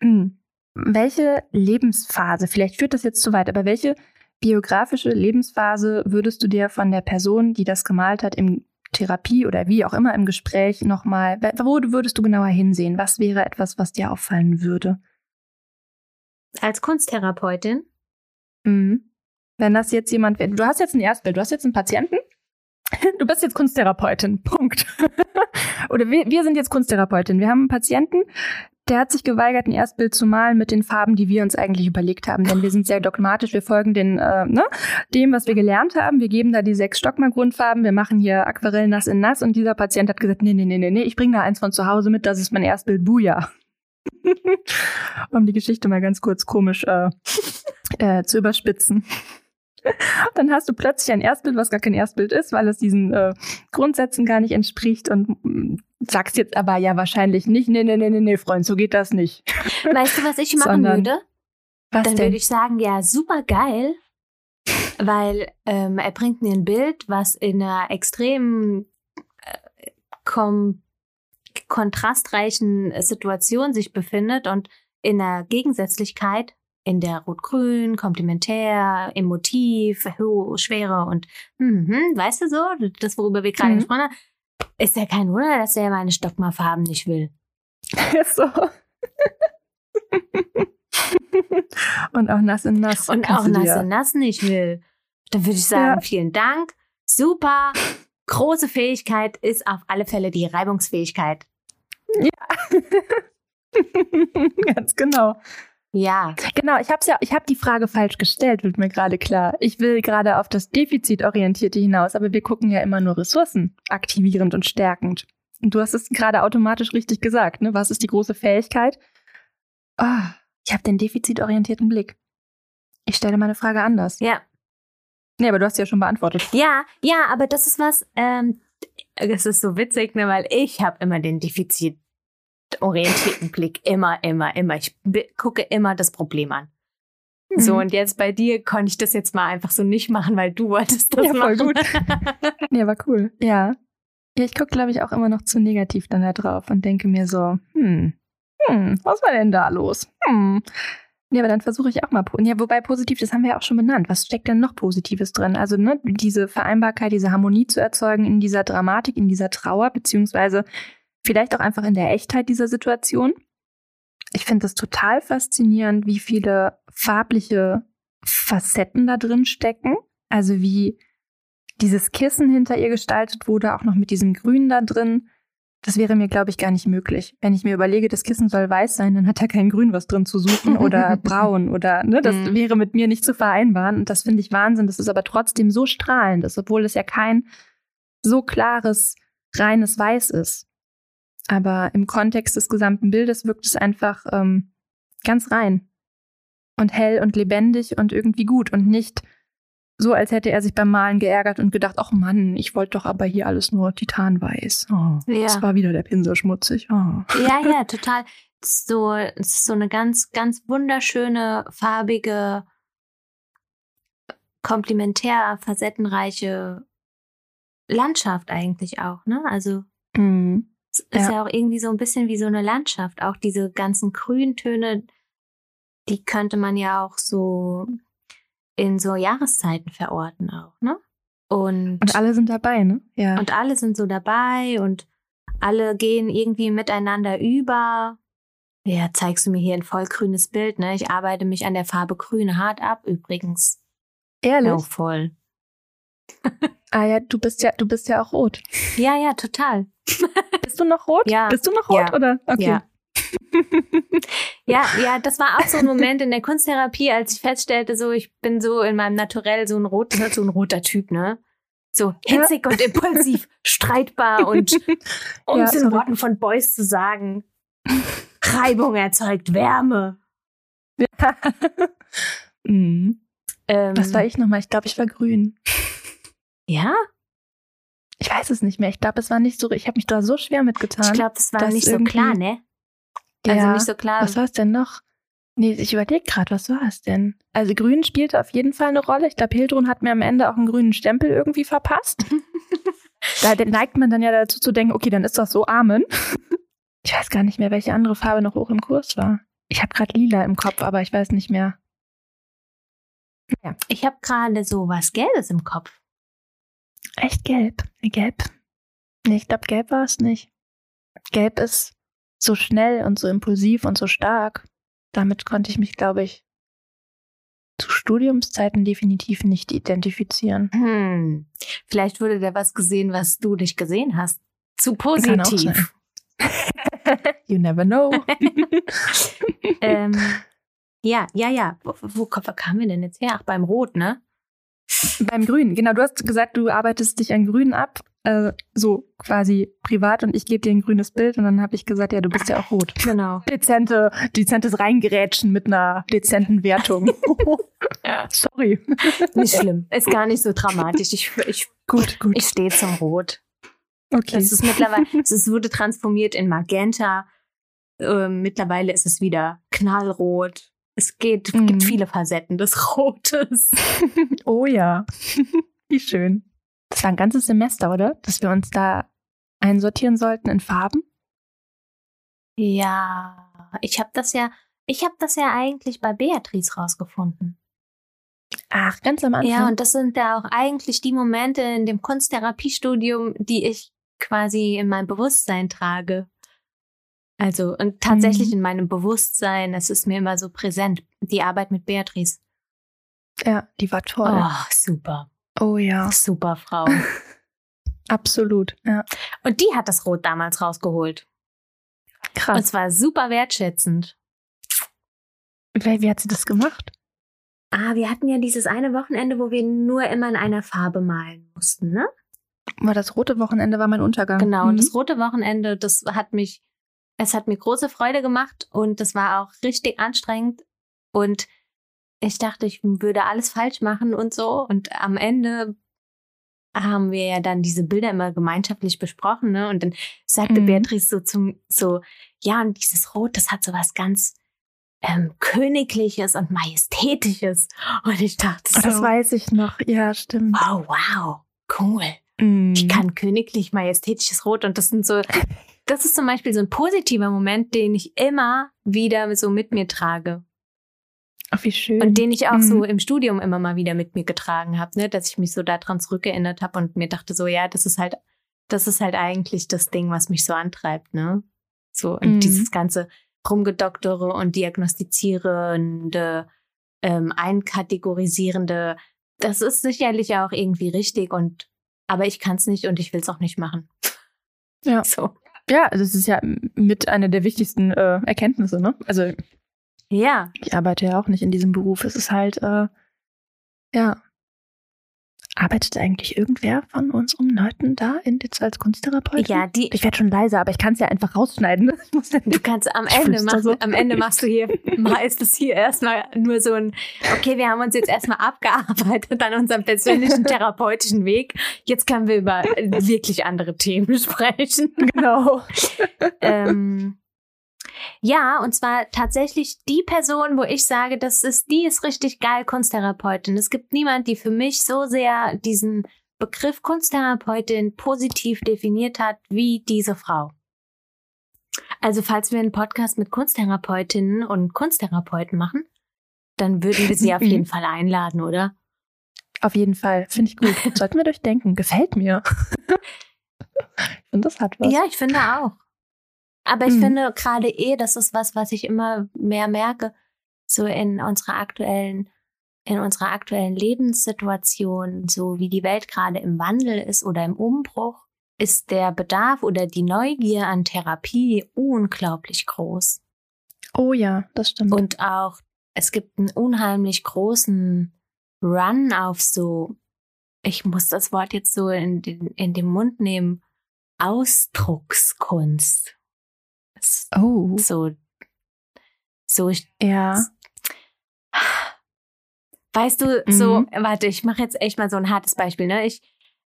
Speaker 1: Hm. Welche Lebensphase, vielleicht führt das jetzt zu weit, aber welche biografische Lebensphase würdest du dir von der Person, die das gemalt hat, im Therapie oder wie auch immer im Gespräch nochmal, wo würdest du genauer hinsehen? Was wäre etwas, was dir auffallen würde?
Speaker 2: Als Kunsttherapeutin?
Speaker 1: Mhm. Wenn das jetzt jemand wäre, du hast jetzt ein Erstbild, du hast jetzt einen Patienten, du bist jetzt Kunsttherapeutin, Punkt. Oder wir, wir sind jetzt Kunsttherapeutin. Wir haben einen Patienten, der hat sich geweigert, ein Erstbild zu malen mit den Farben, die wir uns eigentlich überlegt haben. Denn wir sind sehr dogmatisch, wir folgen den, äh, ne, dem, was wir gelernt haben. Wir geben da die sechs Stockmann-Grundfarben, wir machen hier Aquarell nass in nass und dieser Patient hat gesagt, nee, nee, nee, nee, nee, ich bringe da eins von zu Hause mit, das ist mein Erstbild, Buja. um die Geschichte mal ganz kurz komisch äh, äh, zu überspitzen. Dann hast du plötzlich ein Erstbild, was gar kein Erstbild ist, weil es diesen äh, Grundsätzen gar nicht entspricht und mm, sagst jetzt aber ja wahrscheinlich nicht, nee, nee, nee, nee, nee, Freund, so geht das nicht.
Speaker 2: Weißt du, was ich machen
Speaker 1: Sondern-
Speaker 2: würde?
Speaker 1: Was
Speaker 2: Dann
Speaker 1: denn?
Speaker 2: würde ich sagen, ja, super geil, weil ähm, er bringt mir ein Bild, was in einer extrem äh, kom kontrastreichen Situation sich befindet und in einer Gegensätzlichkeit in der Rot-Grün, komplementär, emotiv, hohe, schwere und hm, hm, weißt du so, das, worüber wir gerade
Speaker 1: Mhm.
Speaker 2: gesprochen haben, ist ja kein Wunder, dass er meine Stockmarfarben nicht will.
Speaker 1: so. und auch nass in nass.
Speaker 2: und auch nass
Speaker 1: dir-
Speaker 2: in nass nicht will, dann würde ich sagen,
Speaker 1: Ja.
Speaker 2: vielen Dank. Super. Große Fähigkeit ist auf alle Fälle die Reibungsfähigkeit.
Speaker 1: Ganz genau.
Speaker 2: Ja,
Speaker 1: Genau, ich habe ja, ich habe die Frage falsch gestellt, wird mir gerade klar. Ich will gerade auf das Defizitorientierte hinaus, aber wir gucken ja immer nur Ressourcen aktivierend und stärkend. Und du hast es gerade automatisch richtig gesagt, ne? Was ist die große Fähigkeit? Ah, ich habe den defizitorientierten Blick. Ich stelle meine Frage anders.
Speaker 2: Ja.
Speaker 1: Nee, aber du hast sie ja schon beantwortet.
Speaker 2: Ja, ja, aber das ist was, ähm, das ist so witzig, ne, weil ich habe immer den defizitorientierten Blick. Immer, immer, immer. Ich gucke immer das Problem an. So,
Speaker 1: Mhm.
Speaker 2: und jetzt bei dir konnte ich das jetzt mal einfach so nicht machen, weil du wolltest das
Speaker 1: Ja, voll
Speaker 2: machen.
Speaker 1: gut. Nee, aber cool. Ja. Ja, ich gucke, glaube ich, auch immer noch zu negativ dann da drauf und denke mir so, hm, hm, was war denn da los? Hm. Ja, aber dann versuche ich auch mal. Ja, wobei positiv, das haben wir ja auch schon benannt. Was steckt denn noch Positives drin? Also, ne, diese Vereinbarkeit, diese Harmonie zu erzeugen in dieser Dramatik, in dieser Trauer, beziehungsweise vielleicht auch einfach in der Echtheit dieser Situation. Ich finde es total faszinierend, wie viele farbliche Facetten da drin stecken. Also wie dieses Kissen hinter ihr gestaltet wurde, auch noch mit diesem Grün da drin. Das wäre mir, glaube ich, gar nicht möglich. Wenn ich mir überlege, das Kissen soll weiß sein, dann hat da kein Grün was drin zu suchen oder braun oder, ne, das
Speaker 2: Mhm.
Speaker 1: wäre mit mir nicht zu vereinbaren. Und das finde ich Wahnsinn. Das ist aber trotzdem so strahlend ist, obwohl es ja kein so klares, reines Weiß ist. Aber im Kontext des gesamten Bildes wirkt es einfach ähm, ganz rein und hell und lebendig und irgendwie gut und nicht so, als hätte er sich beim Malen geärgert und gedacht, ach Mann, ich wollte doch aber hier alles nur titanweiß. Oh,
Speaker 2: Ja.
Speaker 1: Es war wieder der Pinsel schmutzig. Oh.
Speaker 2: Ja, ja, total. So, es ist so eine ganz, ganz wunderschöne, farbige, komplementär, facettenreiche Landschaft eigentlich auch, ne? Also
Speaker 1: Mhm.
Speaker 2: Ist ja.
Speaker 1: Ja.
Speaker 2: auch irgendwie so ein bisschen wie so eine Landschaft. Auch diese ganzen Grüntöne, die könnte man ja auch so in so Jahreszeiten verorten auch, ne? Und,
Speaker 1: Und alle sind dabei, ne? Ja.
Speaker 2: und alle sind so dabei und alle gehen irgendwie miteinander über. Ja, zeigst du mir hier ein vollgrünes Bild, ne? Ich arbeite mich an der Farbe grün hart ab übrigens.
Speaker 1: Ehrlich?
Speaker 2: Ja, voll.
Speaker 1: Ah ja, du bist ja, du bist ja auch rot.
Speaker 2: Ja, ja, total.
Speaker 1: Bist du noch rot?
Speaker 2: Ja.
Speaker 1: Bist du noch rot
Speaker 2: Ja.
Speaker 1: oder? Okay.
Speaker 2: Ja. Ja, ja, das war auch so ein Moment in der Kunsttherapie, als ich feststellte, so ich bin so in meinem Naturell so ein rot, so ein roter Typ, ne? So hitzig und impulsiv, streitbar und um
Speaker 1: Ja,
Speaker 2: es in
Speaker 1: sorry.
Speaker 2: Worten von Beuys zu sagen, Reibung erzeugt Wärme.
Speaker 1: mhm.
Speaker 2: Ähm,
Speaker 1: Was war ich nochmal? Ich glaube, ich war grün.
Speaker 2: Ja,
Speaker 1: Ich weiß es nicht mehr. Ich glaube, es war nicht so. Ich habe mich da so schwer mitgetan.
Speaker 2: ich glaube, das war nicht so klar, ne? Also
Speaker 1: Ja.
Speaker 2: nicht so klar.
Speaker 1: Was war es denn noch? Nee, ich überlege gerade, was war es denn? Also grün spielte auf jeden Fall eine Rolle. Ich glaube, Hildrun hat mir am Ende auch einen grünen Stempel irgendwie verpasst. da neigt man dann ja dazu zu denken, okay, dann ist das so Amen. Ich weiß gar nicht mehr, welche andere Farbe noch hoch im Kurs war. Ich habe gerade lila im Kopf, aber ich weiß nicht mehr.
Speaker 2: Ich habe gerade so was Gelbes im Kopf.
Speaker 1: Echt gelb? Gelb. Nee, ich glaube, gelb war es nicht. Gelb ist so schnell und so impulsiv und so stark. Damit konnte ich mich, glaube ich, zu Studiumszeiten definitiv nicht identifizieren.
Speaker 2: Hm. Vielleicht wurde da was gesehen, was du nicht gesehen hast. Zu positiv.
Speaker 1: you never know.
Speaker 2: ähm, ja, ja, ja. Wo, wo, wo kamen wir denn jetzt her? Ach, beim Rot, ne?
Speaker 1: Beim Grün, genau, du hast gesagt, du arbeitest dich an Grün ab, äh, so quasi privat und ich gebe dir ein grünes Bild und dann habe ich gesagt, ja, du bist ja auch rot.
Speaker 2: Genau.
Speaker 1: Dezente, dezentes Reingerätschen mit einer dezenten Wertung.
Speaker 2: Ja.
Speaker 1: Sorry.
Speaker 2: Nicht schlimm. Ist gar nicht so dramatisch. Ich, ich,
Speaker 1: Gut, gut.
Speaker 2: ich stehe zum Rot.
Speaker 1: Okay.
Speaker 2: Das ist mittlerweile, es wurde transformiert in Magenta. Ähm, mittlerweile ist es wieder knallrot. Es geht,
Speaker 1: Mhm.
Speaker 2: gibt viele Facetten des Rotes.
Speaker 1: oh ja. Wie schön. Das war ein ganzes Semester, oder? Dass wir uns da einsortieren sollten in Farben.
Speaker 2: Ja, ich habe das ja, ich habe das ja eigentlich bei Beatrice rausgefunden.
Speaker 1: Ach, ganz am Anfang.
Speaker 2: Ja, und das sind ja auch eigentlich die Momente in dem Kunsttherapiestudium, die ich quasi in meinem Bewusstsein trage. Also, und tatsächlich
Speaker 1: Mhm.
Speaker 2: in meinem Bewusstsein, es ist mir immer so präsent, die Arbeit mit Beatrice.
Speaker 1: ja, die war toll.
Speaker 2: Oh, super.
Speaker 1: Oh ja,
Speaker 2: Super Frau.
Speaker 1: absolut. Ja.
Speaker 2: Und die hat das Rot damals rausgeholt. Und
Speaker 1: Krass.
Speaker 2: zwar super wertschätzend.
Speaker 1: Wie, wie hat sie das gemacht?
Speaker 2: Ah, wir hatten ja dieses eine Wochenende, wo wir nur immer in einer Farbe malen mussten, ne?
Speaker 1: War das rote Wochenende war mein Untergang.
Speaker 2: Genau,
Speaker 1: Mhm.
Speaker 2: und das rote Wochenende, das hat mich, es hat mir große Freude gemacht und das war auch richtig anstrengend. Und ich dachte, ich würde alles falsch machen und so. Und am Ende haben wir ja dann diese Bilder immer gemeinschaftlich besprochen, ne? Und dann sagte
Speaker 1: Mhm.
Speaker 2: Beatrice so zum, so, ja, und dieses Rot, das hat so was ganz ähm, Königliches und Majestätisches. Und ich dachte so,
Speaker 1: das weiß ich noch. Ja, stimmt.
Speaker 2: oh wow, cool
Speaker 1: Mhm.
Speaker 2: ich kann königlich majestätisches Rot und das sind so, das ist zum Beispiel so ein positiver Moment, den ich immer wieder so mit mir trage
Speaker 1: Ach, wie schön.
Speaker 2: und den ich auch
Speaker 1: Mhm.
Speaker 2: so im Studium immer mal wieder mit mir getragen habe, ne, dass ich mich so daran zurückerinnert habe und mir dachte so, ja, das ist halt, das ist halt eigentlich das Ding, was mich so antreibt, ne, so und
Speaker 1: Mhm.
Speaker 2: dieses ganze Rumgedoktere und diagnostizierende, ähm, einkategorisierende, das ist sicherlich auch irgendwie richtig und aber ich kann es nicht und ich will es auch nicht machen.
Speaker 1: Ja.
Speaker 2: So.
Speaker 1: Ja, das ist ja mit einer der wichtigsten äh, Erkenntnisse, ne? Also
Speaker 2: Ja.
Speaker 1: ich arbeite ja auch nicht in diesem Beruf. Es ist halt, äh, ja. Arbeitet eigentlich irgendwer von unseren Leuten da in jetzt als Kunsttherapeutin?
Speaker 2: Ja, die,
Speaker 1: Ich werde schon leiser, aber ich kann es ja einfach rausschneiden.
Speaker 2: Du kannst am Ende machen,
Speaker 1: so.
Speaker 2: am Ende machst du hier, mal ist es hier erstmal nur so ein, okay, wir haben uns jetzt erstmal abgearbeitet an unserem persönlichen therapeutischen Weg. Jetzt können wir über wirklich andere Themen sprechen.
Speaker 1: genau.
Speaker 2: ähm, ja, und zwar tatsächlich die Person, wo ich sage, das ist, die ist richtig geil Kunsttherapeutin. Es gibt niemand, die für mich so sehr diesen Begriff Kunsttherapeutin positiv definiert hat wie diese Frau. Also falls wir einen Podcast mit Kunsttherapeutinnen und Kunsttherapeuten machen, dann würden wir sie auf jeden Fall einladen, oder?
Speaker 1: Auf jeden Fall. Finde ich gut. Sollten wir durchdenken. Gefällt mir. ich finde, das hat was.
Speaker 2: Ja, ich finde auch. Aber ich
Speaker 1: Mhm.
Speaker 2: finde gerade eh, das ist was, was ich immer mehr merke, so in unserer aktuellen, in unserer aktuellen Lebenssituation, so wie die Welt gerade im Wandel ist oder im Umbruch, ist der Bedarf oder die Neugier an Therapie unglaublich groß.
Speaker 1: Oh ja, das stimmt.
Speaker 2: Und auch, es gibt einen unheimlich großen Run auf so, ich muss das Wort jetzt so in den, in den Mund nehmen, Ausdruckskunst. Es-
Speaker 1: oh,
Speaker 2: So, so, ich,
Speaker 1: ja.
Speaker 2: weißt du, so,
Speaker 1: Mhm.
Speaker 2: warte, ich mache jetzt echt mal so ein hartes Beispiel, ne? Ich,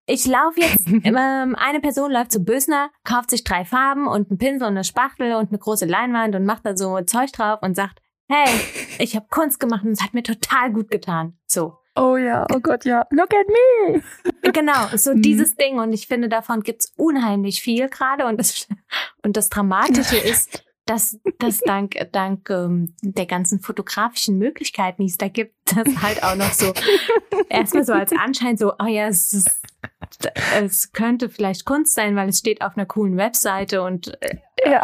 Speaker 2: ich laufe jetzt, ähm, eine Person läuft zu Bösner, kauft sich drei Farben und einen Pinsel und eine Spachtel und eine große Leinwand und macht da so Zeug drauf und sagt, hey, ich habe Kunst gemacht und es hat mir total gut getan. So.
Speaker 1: Oh ja, oh Gott, ja. Look at me.
Speaker 2: Genau, so
Speaker 1: Mhm.
Speaker 2: dieses Ding. Und ich finde, davon gibt's unheimlich viel gerade. Und das, und das Dramatische ist, dass das dank, dank ähm, der ganzen fotografischen Möglichkeiten, die es da gibt, das halt auch noch so erstmal so als Anschein so, oh ja, es ist, es könnte vielleicht Kunst sein, weil es steht auf einer coolen Webseite und äh,
Speaker 1: Ja.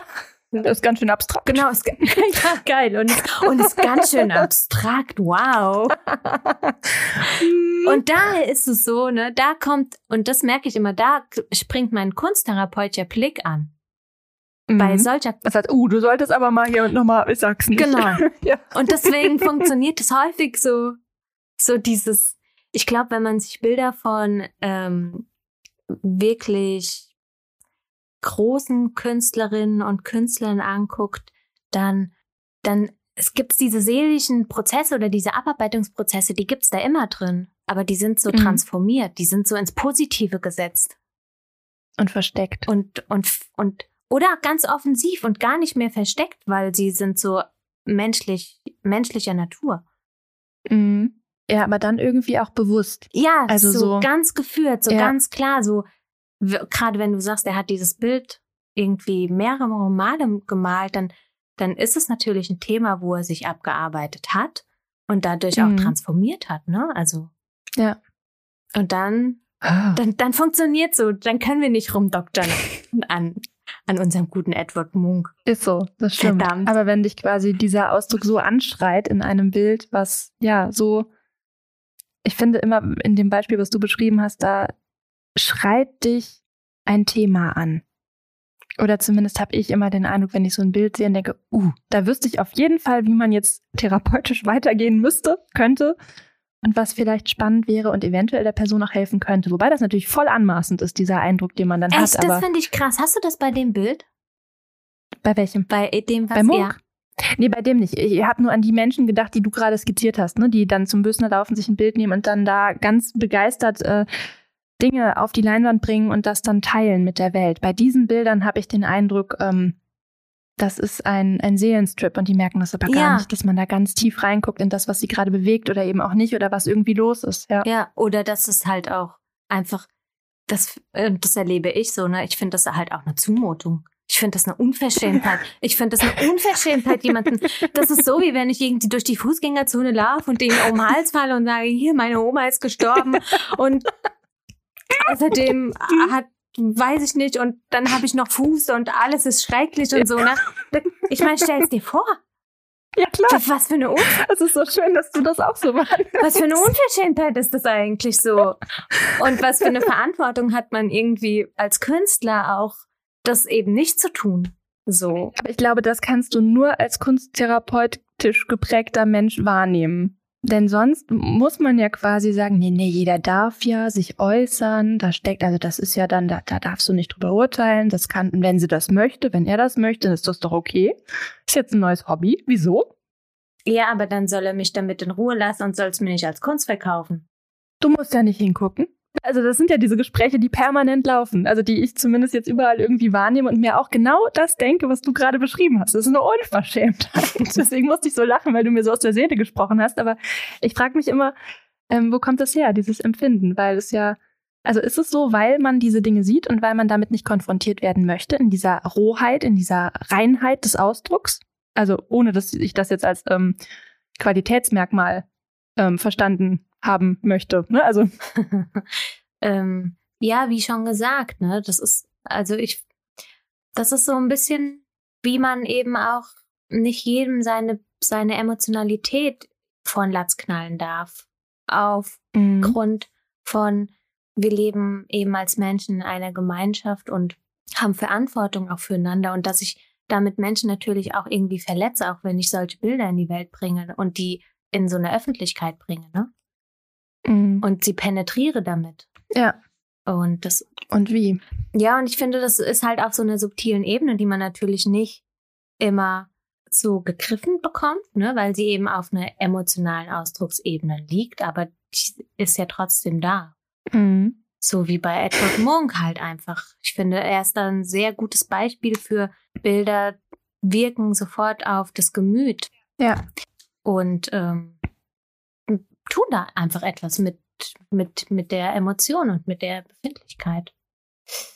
Speaker 1: Das ist ganz schön abstrakt.
Speaker 2: genau, es, ja, geil und es, und ist ganz schön abstrakt, wow. Und daher ist es so, ne, da kommt, und das merke ich immer, da springt mein kunsttherapeutischer Blick an. Bei
Speaker 1: Mhm.
Speaker 2: solcher,
Speaker 1: Das heißt, uh, du solltest aber mal hier und nochmal, ich sag's nicht.
Speaker 2: Genau.
Speaker 1: ja.
Speaker 2: und deswegen funktioniert es häufig so, so dieses, ich glaube, wenn man sich Bilder von ähm, wirklich großen Künstlerinnen und Künstlern anguckt, dann, dann, es gibt diese seelischen Prozesse oder diese Abarbeitungsprozesse, die gibt's da immer drin. Aber die sind so
Speaker 1: Mhm.
Speaker 2: transformiert, die sind so ins Positive gesetzt.
Speaker 1: Und versteckt.
Speaker 2: und, und, und, oder ganz offensiv und gar nicht mehr versteckt, weil sie sind so menschlich, menschlicher Natur.
Speaker 1: Mhm. Ja, aber dann irgendwie auch bewusst.
Speaker 2: Ja,
Speaker 1: Also
Speaker 2: so,
Speaker 1: so-
Speaker 2: ganz geführt, so
Speaker 1: Ja.
Speaker 2: ganz klar, so, gerade wenn du sagst, er hat dieses Bild irgendwie mehrere Male gemalt, dann, dann ist es natürlich ein Thema, wo er sich abgearbeitet hat und dadurch auch
Speaker 1: Mhm.
Speaker 2: transformiert hat, ne? Also.
Speaker 1: Ja.
Speaker 2: Und dann dann, dann funktioniert so. Dann können wir nicht rumdoktern an, an unserem guten Edward Munk.
Speaker 1: Ist so, das stimmt.
Speaker 2: Verdammt.
Speaker 1: Aber wenn dich quasi dieser Ausdruck so anschreit in einem Bild, was ja so, ich finde immer in dem Beispiel, was du beschrieben hast, da schreit dich ein Thema an. Oder zumindest habe ich immer den Eindruck, wenn ich so ein Bild sehe und denke, uh, da wüsste ich auf jeden Fall, wie man jetzt therapeutisch weitergehen müsste, könnte. und was vielleicht spannend wäre und eventuell der Person auch helfen könnte. Wobei das natürlich voll anmaßend ist, dieser Eindruck, den man dann
Speaker 2: Echt,
Speaker 1: hat.
Speaker 2: das finde ich krass. Hast du das bei dem Bild?
Speaker 1: bei welchem?
Speaker 2: Bei dem, was
Speaker 1: Bei Munk?
Speaker 2: ja.
Speaker 1: Nee, bei dem nicht. Ich habe nur an die Menschen gedacht, die du gerade skizziert hast, ne? die dann zum Bösner laufen, sich ein Bild nehmen und dann da ganz begeistert äh, Dinge auf die Leinwand bringen und das dann teilen mit der Welt. Bei diesen Bildern habe ich den Eindruck, ähm, das ist ein, ein Seelenstrip und die merken das aber gar
Speaker 2: Ja.
Speaker 1: nicht, dass man da ganz tief reinguckt in das, was sie gerade bewegt oder eben auch nicht oder was irgendwie los ist. Ja.
Speaker 2: Ja, oder dass es halt auch einfach, das, äh, das erlebe ich so, ne? Ich finde das halt auch eine Zumutung. Ich finde das eine Unverschämtheit. Ich finde das eine Unverschämtheit, jemanden. Das ist so, wie wenn ich irgendwie durch die Fußgängerzone laufe und denen um den Hals falle und sage, hier, meine Oma ist gestorben. Und außerdem hat, weiß ich nicht, und dann habe ich noch Fuß und alles ist schrecklich und so, ne? Ich meine, stell es dir vor.
Speaker 1: ja, klar.
Speaker 2: Was für eine Un
Speaker 1: Es ist so schön, dass du das auch so wahrnimmst.
Speaker 2: was für eine Unverschämtheit ist das eigentlich so? Und was für eine Verantwortung hat man irgendwie als Künstler auch, das eben nicht zu tun? So.
Speaker 1: Aber ich glaube, das kannst du nur als kunsttherapeutisch geprägter Mensch wahrnehmen. Denn sonst muss man ja quasi sagen, nee, nee, jeder darf ja sich äußern. Da steckt, also das ist ja dann, da, da darfst du nicht drüber urteilen. Das kann, wenn sie das möchte, wenn er das möchte, dann ist das doch okay. Ist jetzt ein neues Hobby. Wieso?
Speaker 2: Ja, aber dann soll er mich damit in Ruhe lassen und soll es mir nicht als Kunst verkaufen.
Speaker 1: Du musst ja nicht hingucken. Also das sind ja diese Gespräche, die permanent laufen. Also die ich zumindest jetzt überall irgendwie wahrnehme und mir auch genau das denke, was du gerade beschrieben hast. Das ist eine Unverschämtheit. Deswegen musste ich so lachen, weil du mir so aus der Seele gesprochen hast. Aber ich frage mich immer, ähm, wo kommt das her, dieses Empfinden? Weil es ja, also ist es so, weil man diese Dinge sieht und weil man damit nicht konfrontiert werden möchte, in dieser Rohheit, in dieser Reinheit des Ausdrucks? Also ohne, dass ich das jetzt als ähm, Qualitätsmerkmal ähm, verstanden haben möchte. Ne? Also
Speaker 2: ähm, ja, wie schon gesagt, ne, das ist, also ich, das ist so ein bisschen, wie man eben auch nicht jedem seine, seine Emotionalität von Latz knallen darf. Auf
Speaker 1: Mhm.
Speaker 2: Von, wir leben eben als Menschen in einer Gemeinschaft und haben Verantwortung auch füreinander und dass ich damit Menschen natürlich auch irgendwie verletze, auch wenn ich solche Bilder in die Welt bringe und die in so eine Öffentlichkeit bringe, ne?
Speaker 1: Mhm.
Speaker 2: Und sie penetriere damit.
Speaker 1: ja.
Speaker 2: Und das,
Speaker 1: Und wie?
Speaker 2: ja, und ich finde, das ist halt auf so einer subtilen Ebene, die man natürlich nicht immer so gegriffen bekommt, ne, weil sie eben auf einer emotionalen Ausdrucksebene liegt, aber die ist ja trotzdem da.
Speaker 1: Mhm.
Speaker 2: So wie bei Edward Monk halt einfach. Ich finde, er ist da ein sehr gutes Beispiel für Bilder wirken sofort auf das Gemüt
Speaker 1: Ja.
Speaker 2: und ähm, tun da einfach etwas mit, mit, mit der Emotion und mit der Befindlichkeit.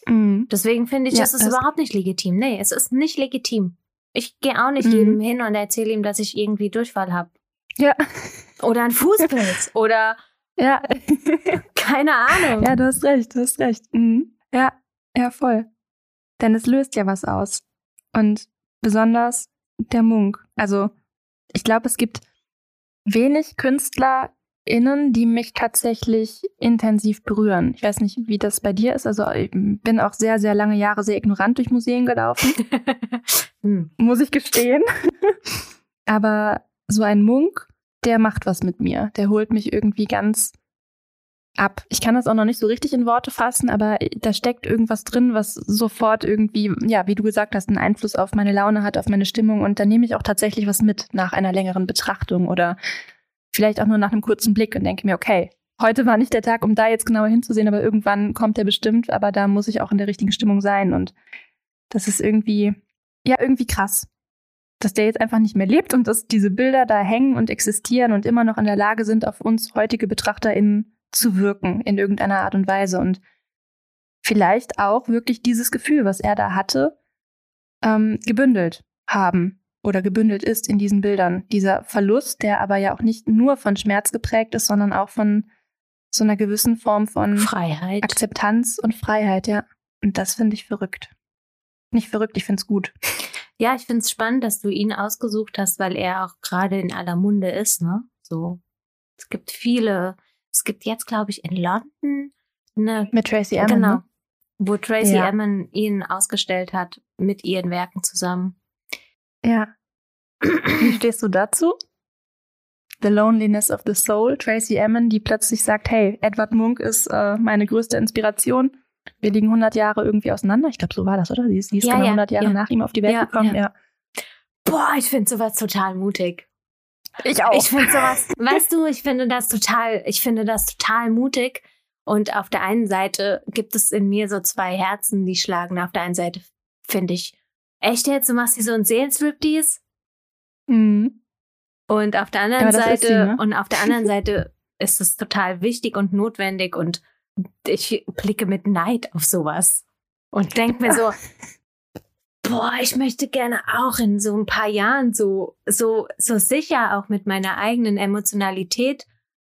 Speaker 1: Mhm.
Speaker 2: Deswegen finde ich,
Speaker 1: Ja,
Speaker 2: es ist
Speaker 1: das-
Speaker 2: überhaupt nicht legitim. Nee, es ist nicht legitim. Ich gehe auch nicht
Speaker 1: Mhm.
Speaker 2: jedem hin und erzähle ihm, dass ich irgendwie Durchfall habe.
Speaker 1: Ja.
Speaker 2: Oder einen Fußpilz. oder
Speaker 1: Ja.
Speaker 2: keine Ahnung.
Speaker 1: ja, du hast recht, du hast recht. Mhm. Ja, ja, voll. Denn es löst ja was aus. Und besonders der Munk. Also, ich glaube, es gibt wenig KünstlerInnen, die mich tatsächlich intensiv berühren. Ich weiß nicht, wie das bei dir ist. Also, ich bin auch sehr, sehr lange Jahre sehr ignorant durch Museen gelaufen.
Speaker 2: hm.
Speaker 1: muss ich gestehen. Aber so ein Munk, der macht was mit mir. Der holt mich irgendwie ganz ab. Ich kann das auch noch nicht so richtig in Worte fassen, aber da steckt irgendwas drin, was sofort irgendwie, ja, wie du gesagt hast, einen Einfluss auf meine Laune hat, auf meine Stimmung. Und da nehme ich auch tatsächlich was mit nach einer längeren Betrachtung oder vielleicht auch nur nach einem kurzen Blick und denke mir, okay, heute war nicht der Tag, um da jetzt genauer hinzusehen, aber irgendwann kommt der bestimmt, aber da muss ich auch in der richtigen Stimmung sein. Und das ist irgendwie, ja, irgendwie krass dass der jetzt einfach nicht mehr lebt und dass diese Bilder da hängen und existieren und immer noch in der Lage sind, auf uns heutige BetrachterInnen zu wirken in irgendeiner Art und Weise. Und vielleicht auch wirklich dieses Gefühl, was er da hatte, ähm, gebündelt haben oder gebündelt ist in diesen Bildern. Dieser Verlust, der aber ja auch nicht nur von Schmerz geprägt ist, sondern auch von so einer gewissen Form von
Speaker 2: Freiheit.
Speaker 1: Akzeptanz und Freiheit, ja. Und das finde ich verrückt. Nicht verrückt, ich finde es gut.
Speaker 2: Ja, ich finde es spannend, dass du ihn ausgesucht hast, weil er auch gerade in aller Munde ist, ne? So. Es gibt viele, es gibt jetzt, glaube ich, in London eine
Speaker 1: Mit Tracy Emin.
Speaker 2: genau,
Speaker 1: ne?
Speaker 2: wo Tracy
Speaker 1: Ja.
Speaker 2: Emin ihn ausgestellt hat mit ihren Werken zusammen.
Speaker 1: Ja. Wie stehst du dazu? The Loneliness of the Soul, Tracy Emin, die plötzlich sagt, hey, Edward Munk ist äh, meine größte Inspiration. Wir liegen 100 Jahre irgendwie auseinander. Ich glaube, so war das, oder? Sie ist,
Speaker 2: Ja,
Speaker 1: genau
Speaker 2: ja,
Speaker 1: 100 Jahre
Speaker 2: ja.
Speaker 1: nach ihm auf die Welt gekommen.
Speaker 2: ja.
Speaker 1: Ja.
Speaker 2: Boah, ich finde sowas total mutig.
Speaker 1: Ich auch.
Speaker 2: Ich finde sowas, weißt du, ich finde das total, ich finde das total mutig. Und auf der einen Seite gibt es in mir so zwei Herzen, die schlagen. Auf der einen Seite finde ich, echt jetzt, du machst hier so ein Seelenstriptease?
Speaker 1: Mhm.
Speaker 2: Und auf der anderen Seite,
Speaker 1: sie, ne?
Speaker 2: und auf der anderen Seite ist es total wichtig und notwendig und ich blicke mit Neid auf sowas und denke mir so, boah, ich möchte gerne auch in so ein paar Jahren so, so, so sicher auch mit meiner eigenen Emotionalität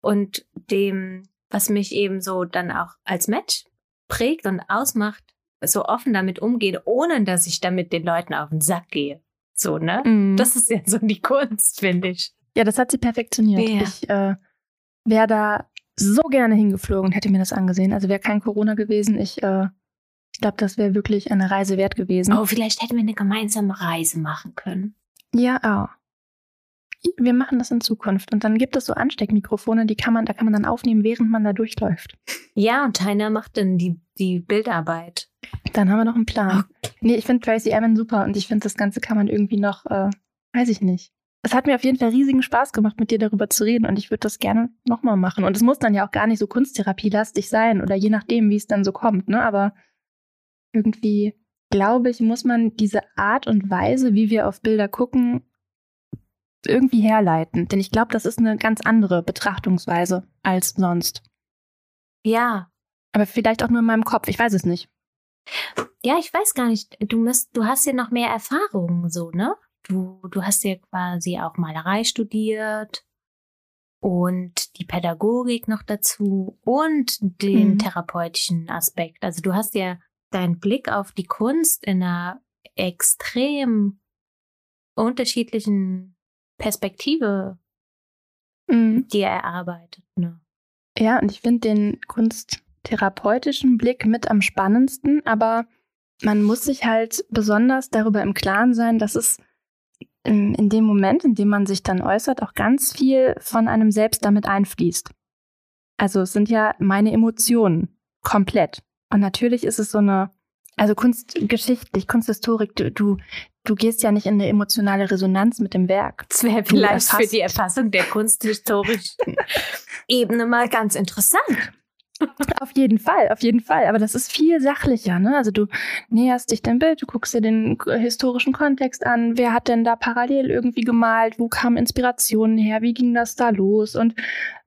Speaker 2: und dem, was mich eben so dann auch als Mensch prägt und ausmacht, so offen damit umgehen, ohne dass ich damit den Leuten auf den Sack gehe. So, ne?
Speaker 1: Mhm.
Speaker 2: Das ist ja so die Kunst, finde ich.
Speaker 1: Ja, das hat sie perfektioniert.
Speaker 2: Ja.
Speaker 1: Ich äh, wäre da so gerne hingeflogen und hätte mir das angesehen. Also wäre kein Corona gewesen. Ich, äh, ich glaube, das wäre wirklich eine Reise wert gewesen.
Speaker 2: Oh, vielleicht hätten wir eine gemeinsame Reise machen können.
Speaker 1: Ja, auch. Wir machen das in Zukunft. Und dann gibt es so Ansteckmikrofone, die kann man, da kann man dann aufnehmen, während man da durchläuft.
Speaker 2: Ja, und Heiner macht dann die, die Bildarbeit.
Speaker 1: Dann haben wir noch einen Plan. Nee, ich finde Tracy Emin super und ich finde, das Ganze kann man irgendwie noch, äh, weiß ich nicht. Es hat mir auf jeden Fall riesigen Spaß gemacht, mit dir darüber zu reden und ich würde das gerne nochmal machen. Und es muss dann ja auch gar nicht so kunsttherapielastig sein oder je nachdem, wie es dann so kommt, ne? Aber irgendwie, glaube ich, muss man diese Art und Weise, wie wir auf Bilder gucken, irgendwie herleiten. Denn ich glaube, das ist eine ganz andere Betrachtungsweise als sonst.
Speaker 2: Ja.
Speaker 1: Aber vielleicht auch nur in meinem Kopf, ich weiß es nicht.
Speaker 2: Ja, ich weiß gar nicht. Du musst, du hast ja noch mehr Erfahrungen, so, ne? Du, du hast ja quasi auch Malerei studiert und die Pädagogik noch dazu und den
Speaker 1: Mhm.
Speaker 2: therapeutischen Aspekt. Also du hast ja deinen Blick auf die Kunst in einer extrem unterschiedlichen Perspektive
Speaker 1: Mhm.
Speaker 2: dir erarbeitet, ne?
Speaker 1: Ja, und ich finde den kunsttherapeutischen Blick mit am spannendsten, aber man muss sich halt besonders darüber im Klaren sein, dass es in, in dem Moment, in dem man sich dann äußert, auch ganz viel von einem selbst damit einfließt. Also es sind ja meine Emotionen komplett. Und natürlich ist es so eine, also kunstgeschichtlich, Kunsthistorik, du, du, du gehst ja nicht in eine emotionale Resonanz mit dem Werk.
Speaker 2: Das wäre vielleicht für die Erfassung der kunsthistorischen Ebene mal ganz interessant.
Speaker 1: Auf jeden Fall, auf jeden Fall. Aber das ist viel sachlicher. Ne? Also du näherst dich dem Bild, du guckst dir den äh, historischen Kontext an. Wer hat denn da parallel irgendwie gemalt? Wo kamen Inspirationen her? Wie ging das da los? Und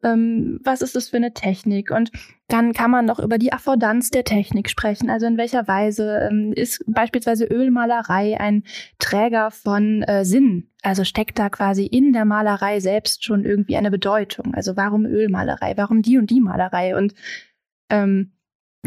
Speaker 1: ähm, was ist das für eine Technik? Und dann kann man noch über die Affordanz der Technik sprechen. Also in welcher Weise ähm, ist beispielsweise Ölmalerei ein Träger von äh, Sinn? Also steckt da quasi in der Malerei selbst schon irgendwie eine Bedeutung? Also warum Ölmalerei? Warum die und die Malerei? Und ähm,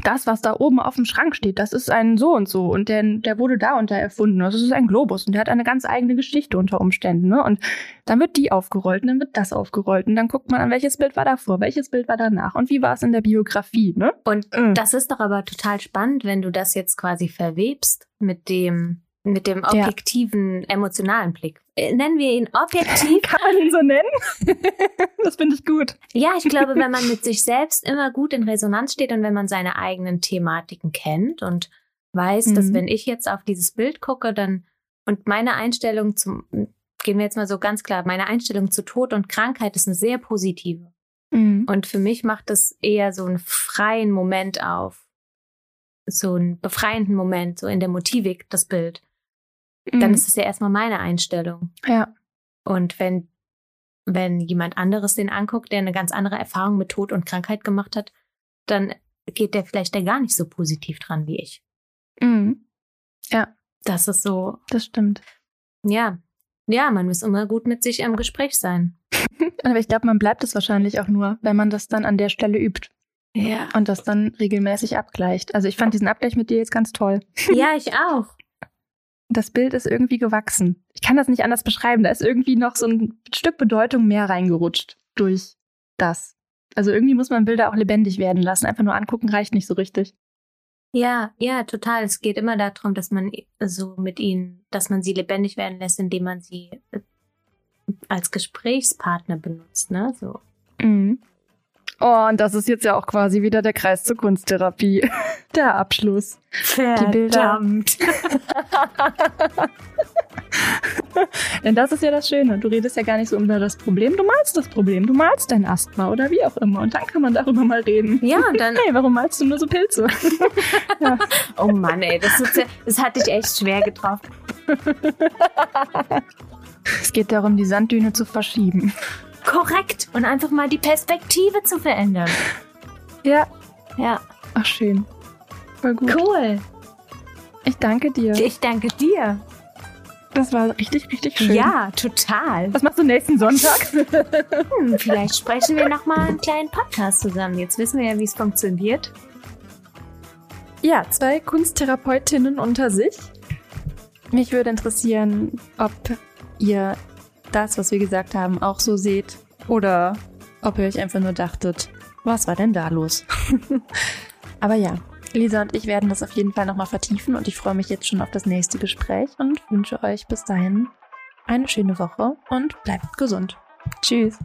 Speaker 1: das, was da oben auf dem Schrank steht, das ist ein so und so und der, der wurde da und da erfunden. Das ist ein Globus und der hat eine ganz eigene Geschichte unter Umständen. Ne? Und dann wird die aufgerollt und dann wird das aufgerollt und dann guckt man an, welches Bild war davor, welches Bild war danach und wie war es in der Biografie. Ne?
Speaker 2: Und
Speaker 1: Mhm.
Speaker 2: das ist doch aber total spannend, wenn du das jetzt quasi verwebst mit dem, mit dem
Speaker 1: Ja.
Speaker 2: objektiven, emotionalen Blick. Nennen wir ihn objektiv?
Speaker 1: Kann man ihn so nennen? das finde ich gut.
Speaker 2: ja, ich glaube, wenn man mit sich selbst immer gut in Resonanz steht und wenn man seine eigenen Thematiken kennt und weiß, dass
Speaker 1: Mhm.
Speaker 2: wenn ich jetzt auf dieses Bild gucke, dann und meine Einstellung zum, gehen wir jetzt mal so ganz klar, meine Einstellung zu Tod und Krankheit ist eine sehr positive.
Speaker 1: Mhm.
Speaker 2: Und für mich macht es eher so einen freien Moment auf. So einen befreienden Moment, so in der Motivik, das Bild. Dann
Speaker 1: Mhm.
Speaker 2: ist es ja erstmal meine Einstellung.
Speaker 1: ja.
Speaker 2: Und wenn, wenn jemand anderes den anguckt, der eine ganz andere Erfahrung mit Tod und Krankheit gemacht hat, dann geht der vielleicht da gar nicht so positiv dran wie ich.
Speaker 1: Mhm.
Speaker 2: Das ist so,
Speaker 1: Das stimmt.
Speaker 2: ja. Ja, man muss immer gut mit sich im Gespräch sein.
Speaker 1: Aber ich glaube, man bleibt es wahrscheinlich auch nur, wenn man das dann an der Stelle übt
Speaker 2: Ja.
Speaker 1: und das dann regelmäßig abgleicht. Also ich fand diesen Abgleich mit dir jetzt ganz toll.
Speaker 2: Ja, ich auch.
Speaker 1: Das Bild ist irgendwie gewachsen. Ich kann das nicht anders beschreiben. Da ist irgendwie noch so ein Stück Bedeutung mehr reingerutscht durch das. Also irgendwie muss man Bilder auch lebendig werden lassen. Einfach nur angucken reicht nicht so richtig.
Speaker 2: Ja, ja, total. Es geht immer darum, dass man so mit ihnen, dass man sie lebendig werden lässt, indem man sie äh, als Gesprächspartner benutzt, ne? So.
Speaker 1: Mhm. Oh, und das ist jetzt ja auch quasi wieder der Kreis zur Kunsttherapie. Der Abschluss.
Speaker 2: Verdammt.
Speaker 1: Denn das ist ja das Schöne. Du redest ja gar nicht so über das Problem. Du malst das Problem. Du malst dein Asthma oder wie auch immer. Und dann kann man darüber mal reden.
Speaker 2: Ja, und dann.
Speaker 1: Hey, warum malst du nur so Pilze?
Speaker 2: ja. Oh Mann, ey, das, ja, das hat dich echt schwer getroffen.
Speaker 1: es geht darum, die Sanddüne zu verschieben.
Speaker 2: Korrekt. Und einfach mal die Perspektive zu verändern.
Speaker 1: Ja.
Speaker 2: Ja.
Speaker 1: Ach, schön. Voll gut.
Speaker 2: Cool.
Speaker 1: Ich danke dir.
Speaker 2: Ich danke dir.
Speaker 1: Das war richtig, richtig schön.
Speaker 2: Ja, total.
Speaker 1: Was machst du nächsten Sonntag?
Speaker 2: hm, vielleicht sprechen wir nochmal einen kleinen Podcast zusammen. Jetzt wissen wir ja, wie es funktioniert.
Speaker 1: Ja, zwei Kunsttherapeutinnen unter sich. Mich würde interessieren, ob ihr das, was wir gesagt haben, auch so seht oder ob ihr euch einfach nur dachtet, was war denn da los? Aber ja, Lisa und ich werden das auf jeden Fall nochmal vertiefen und ich freue mich jetzt schon auf das nächste Gespräch und wünsche euch bis dahin eine schöne Woche und bleibt gesund. Tschüss.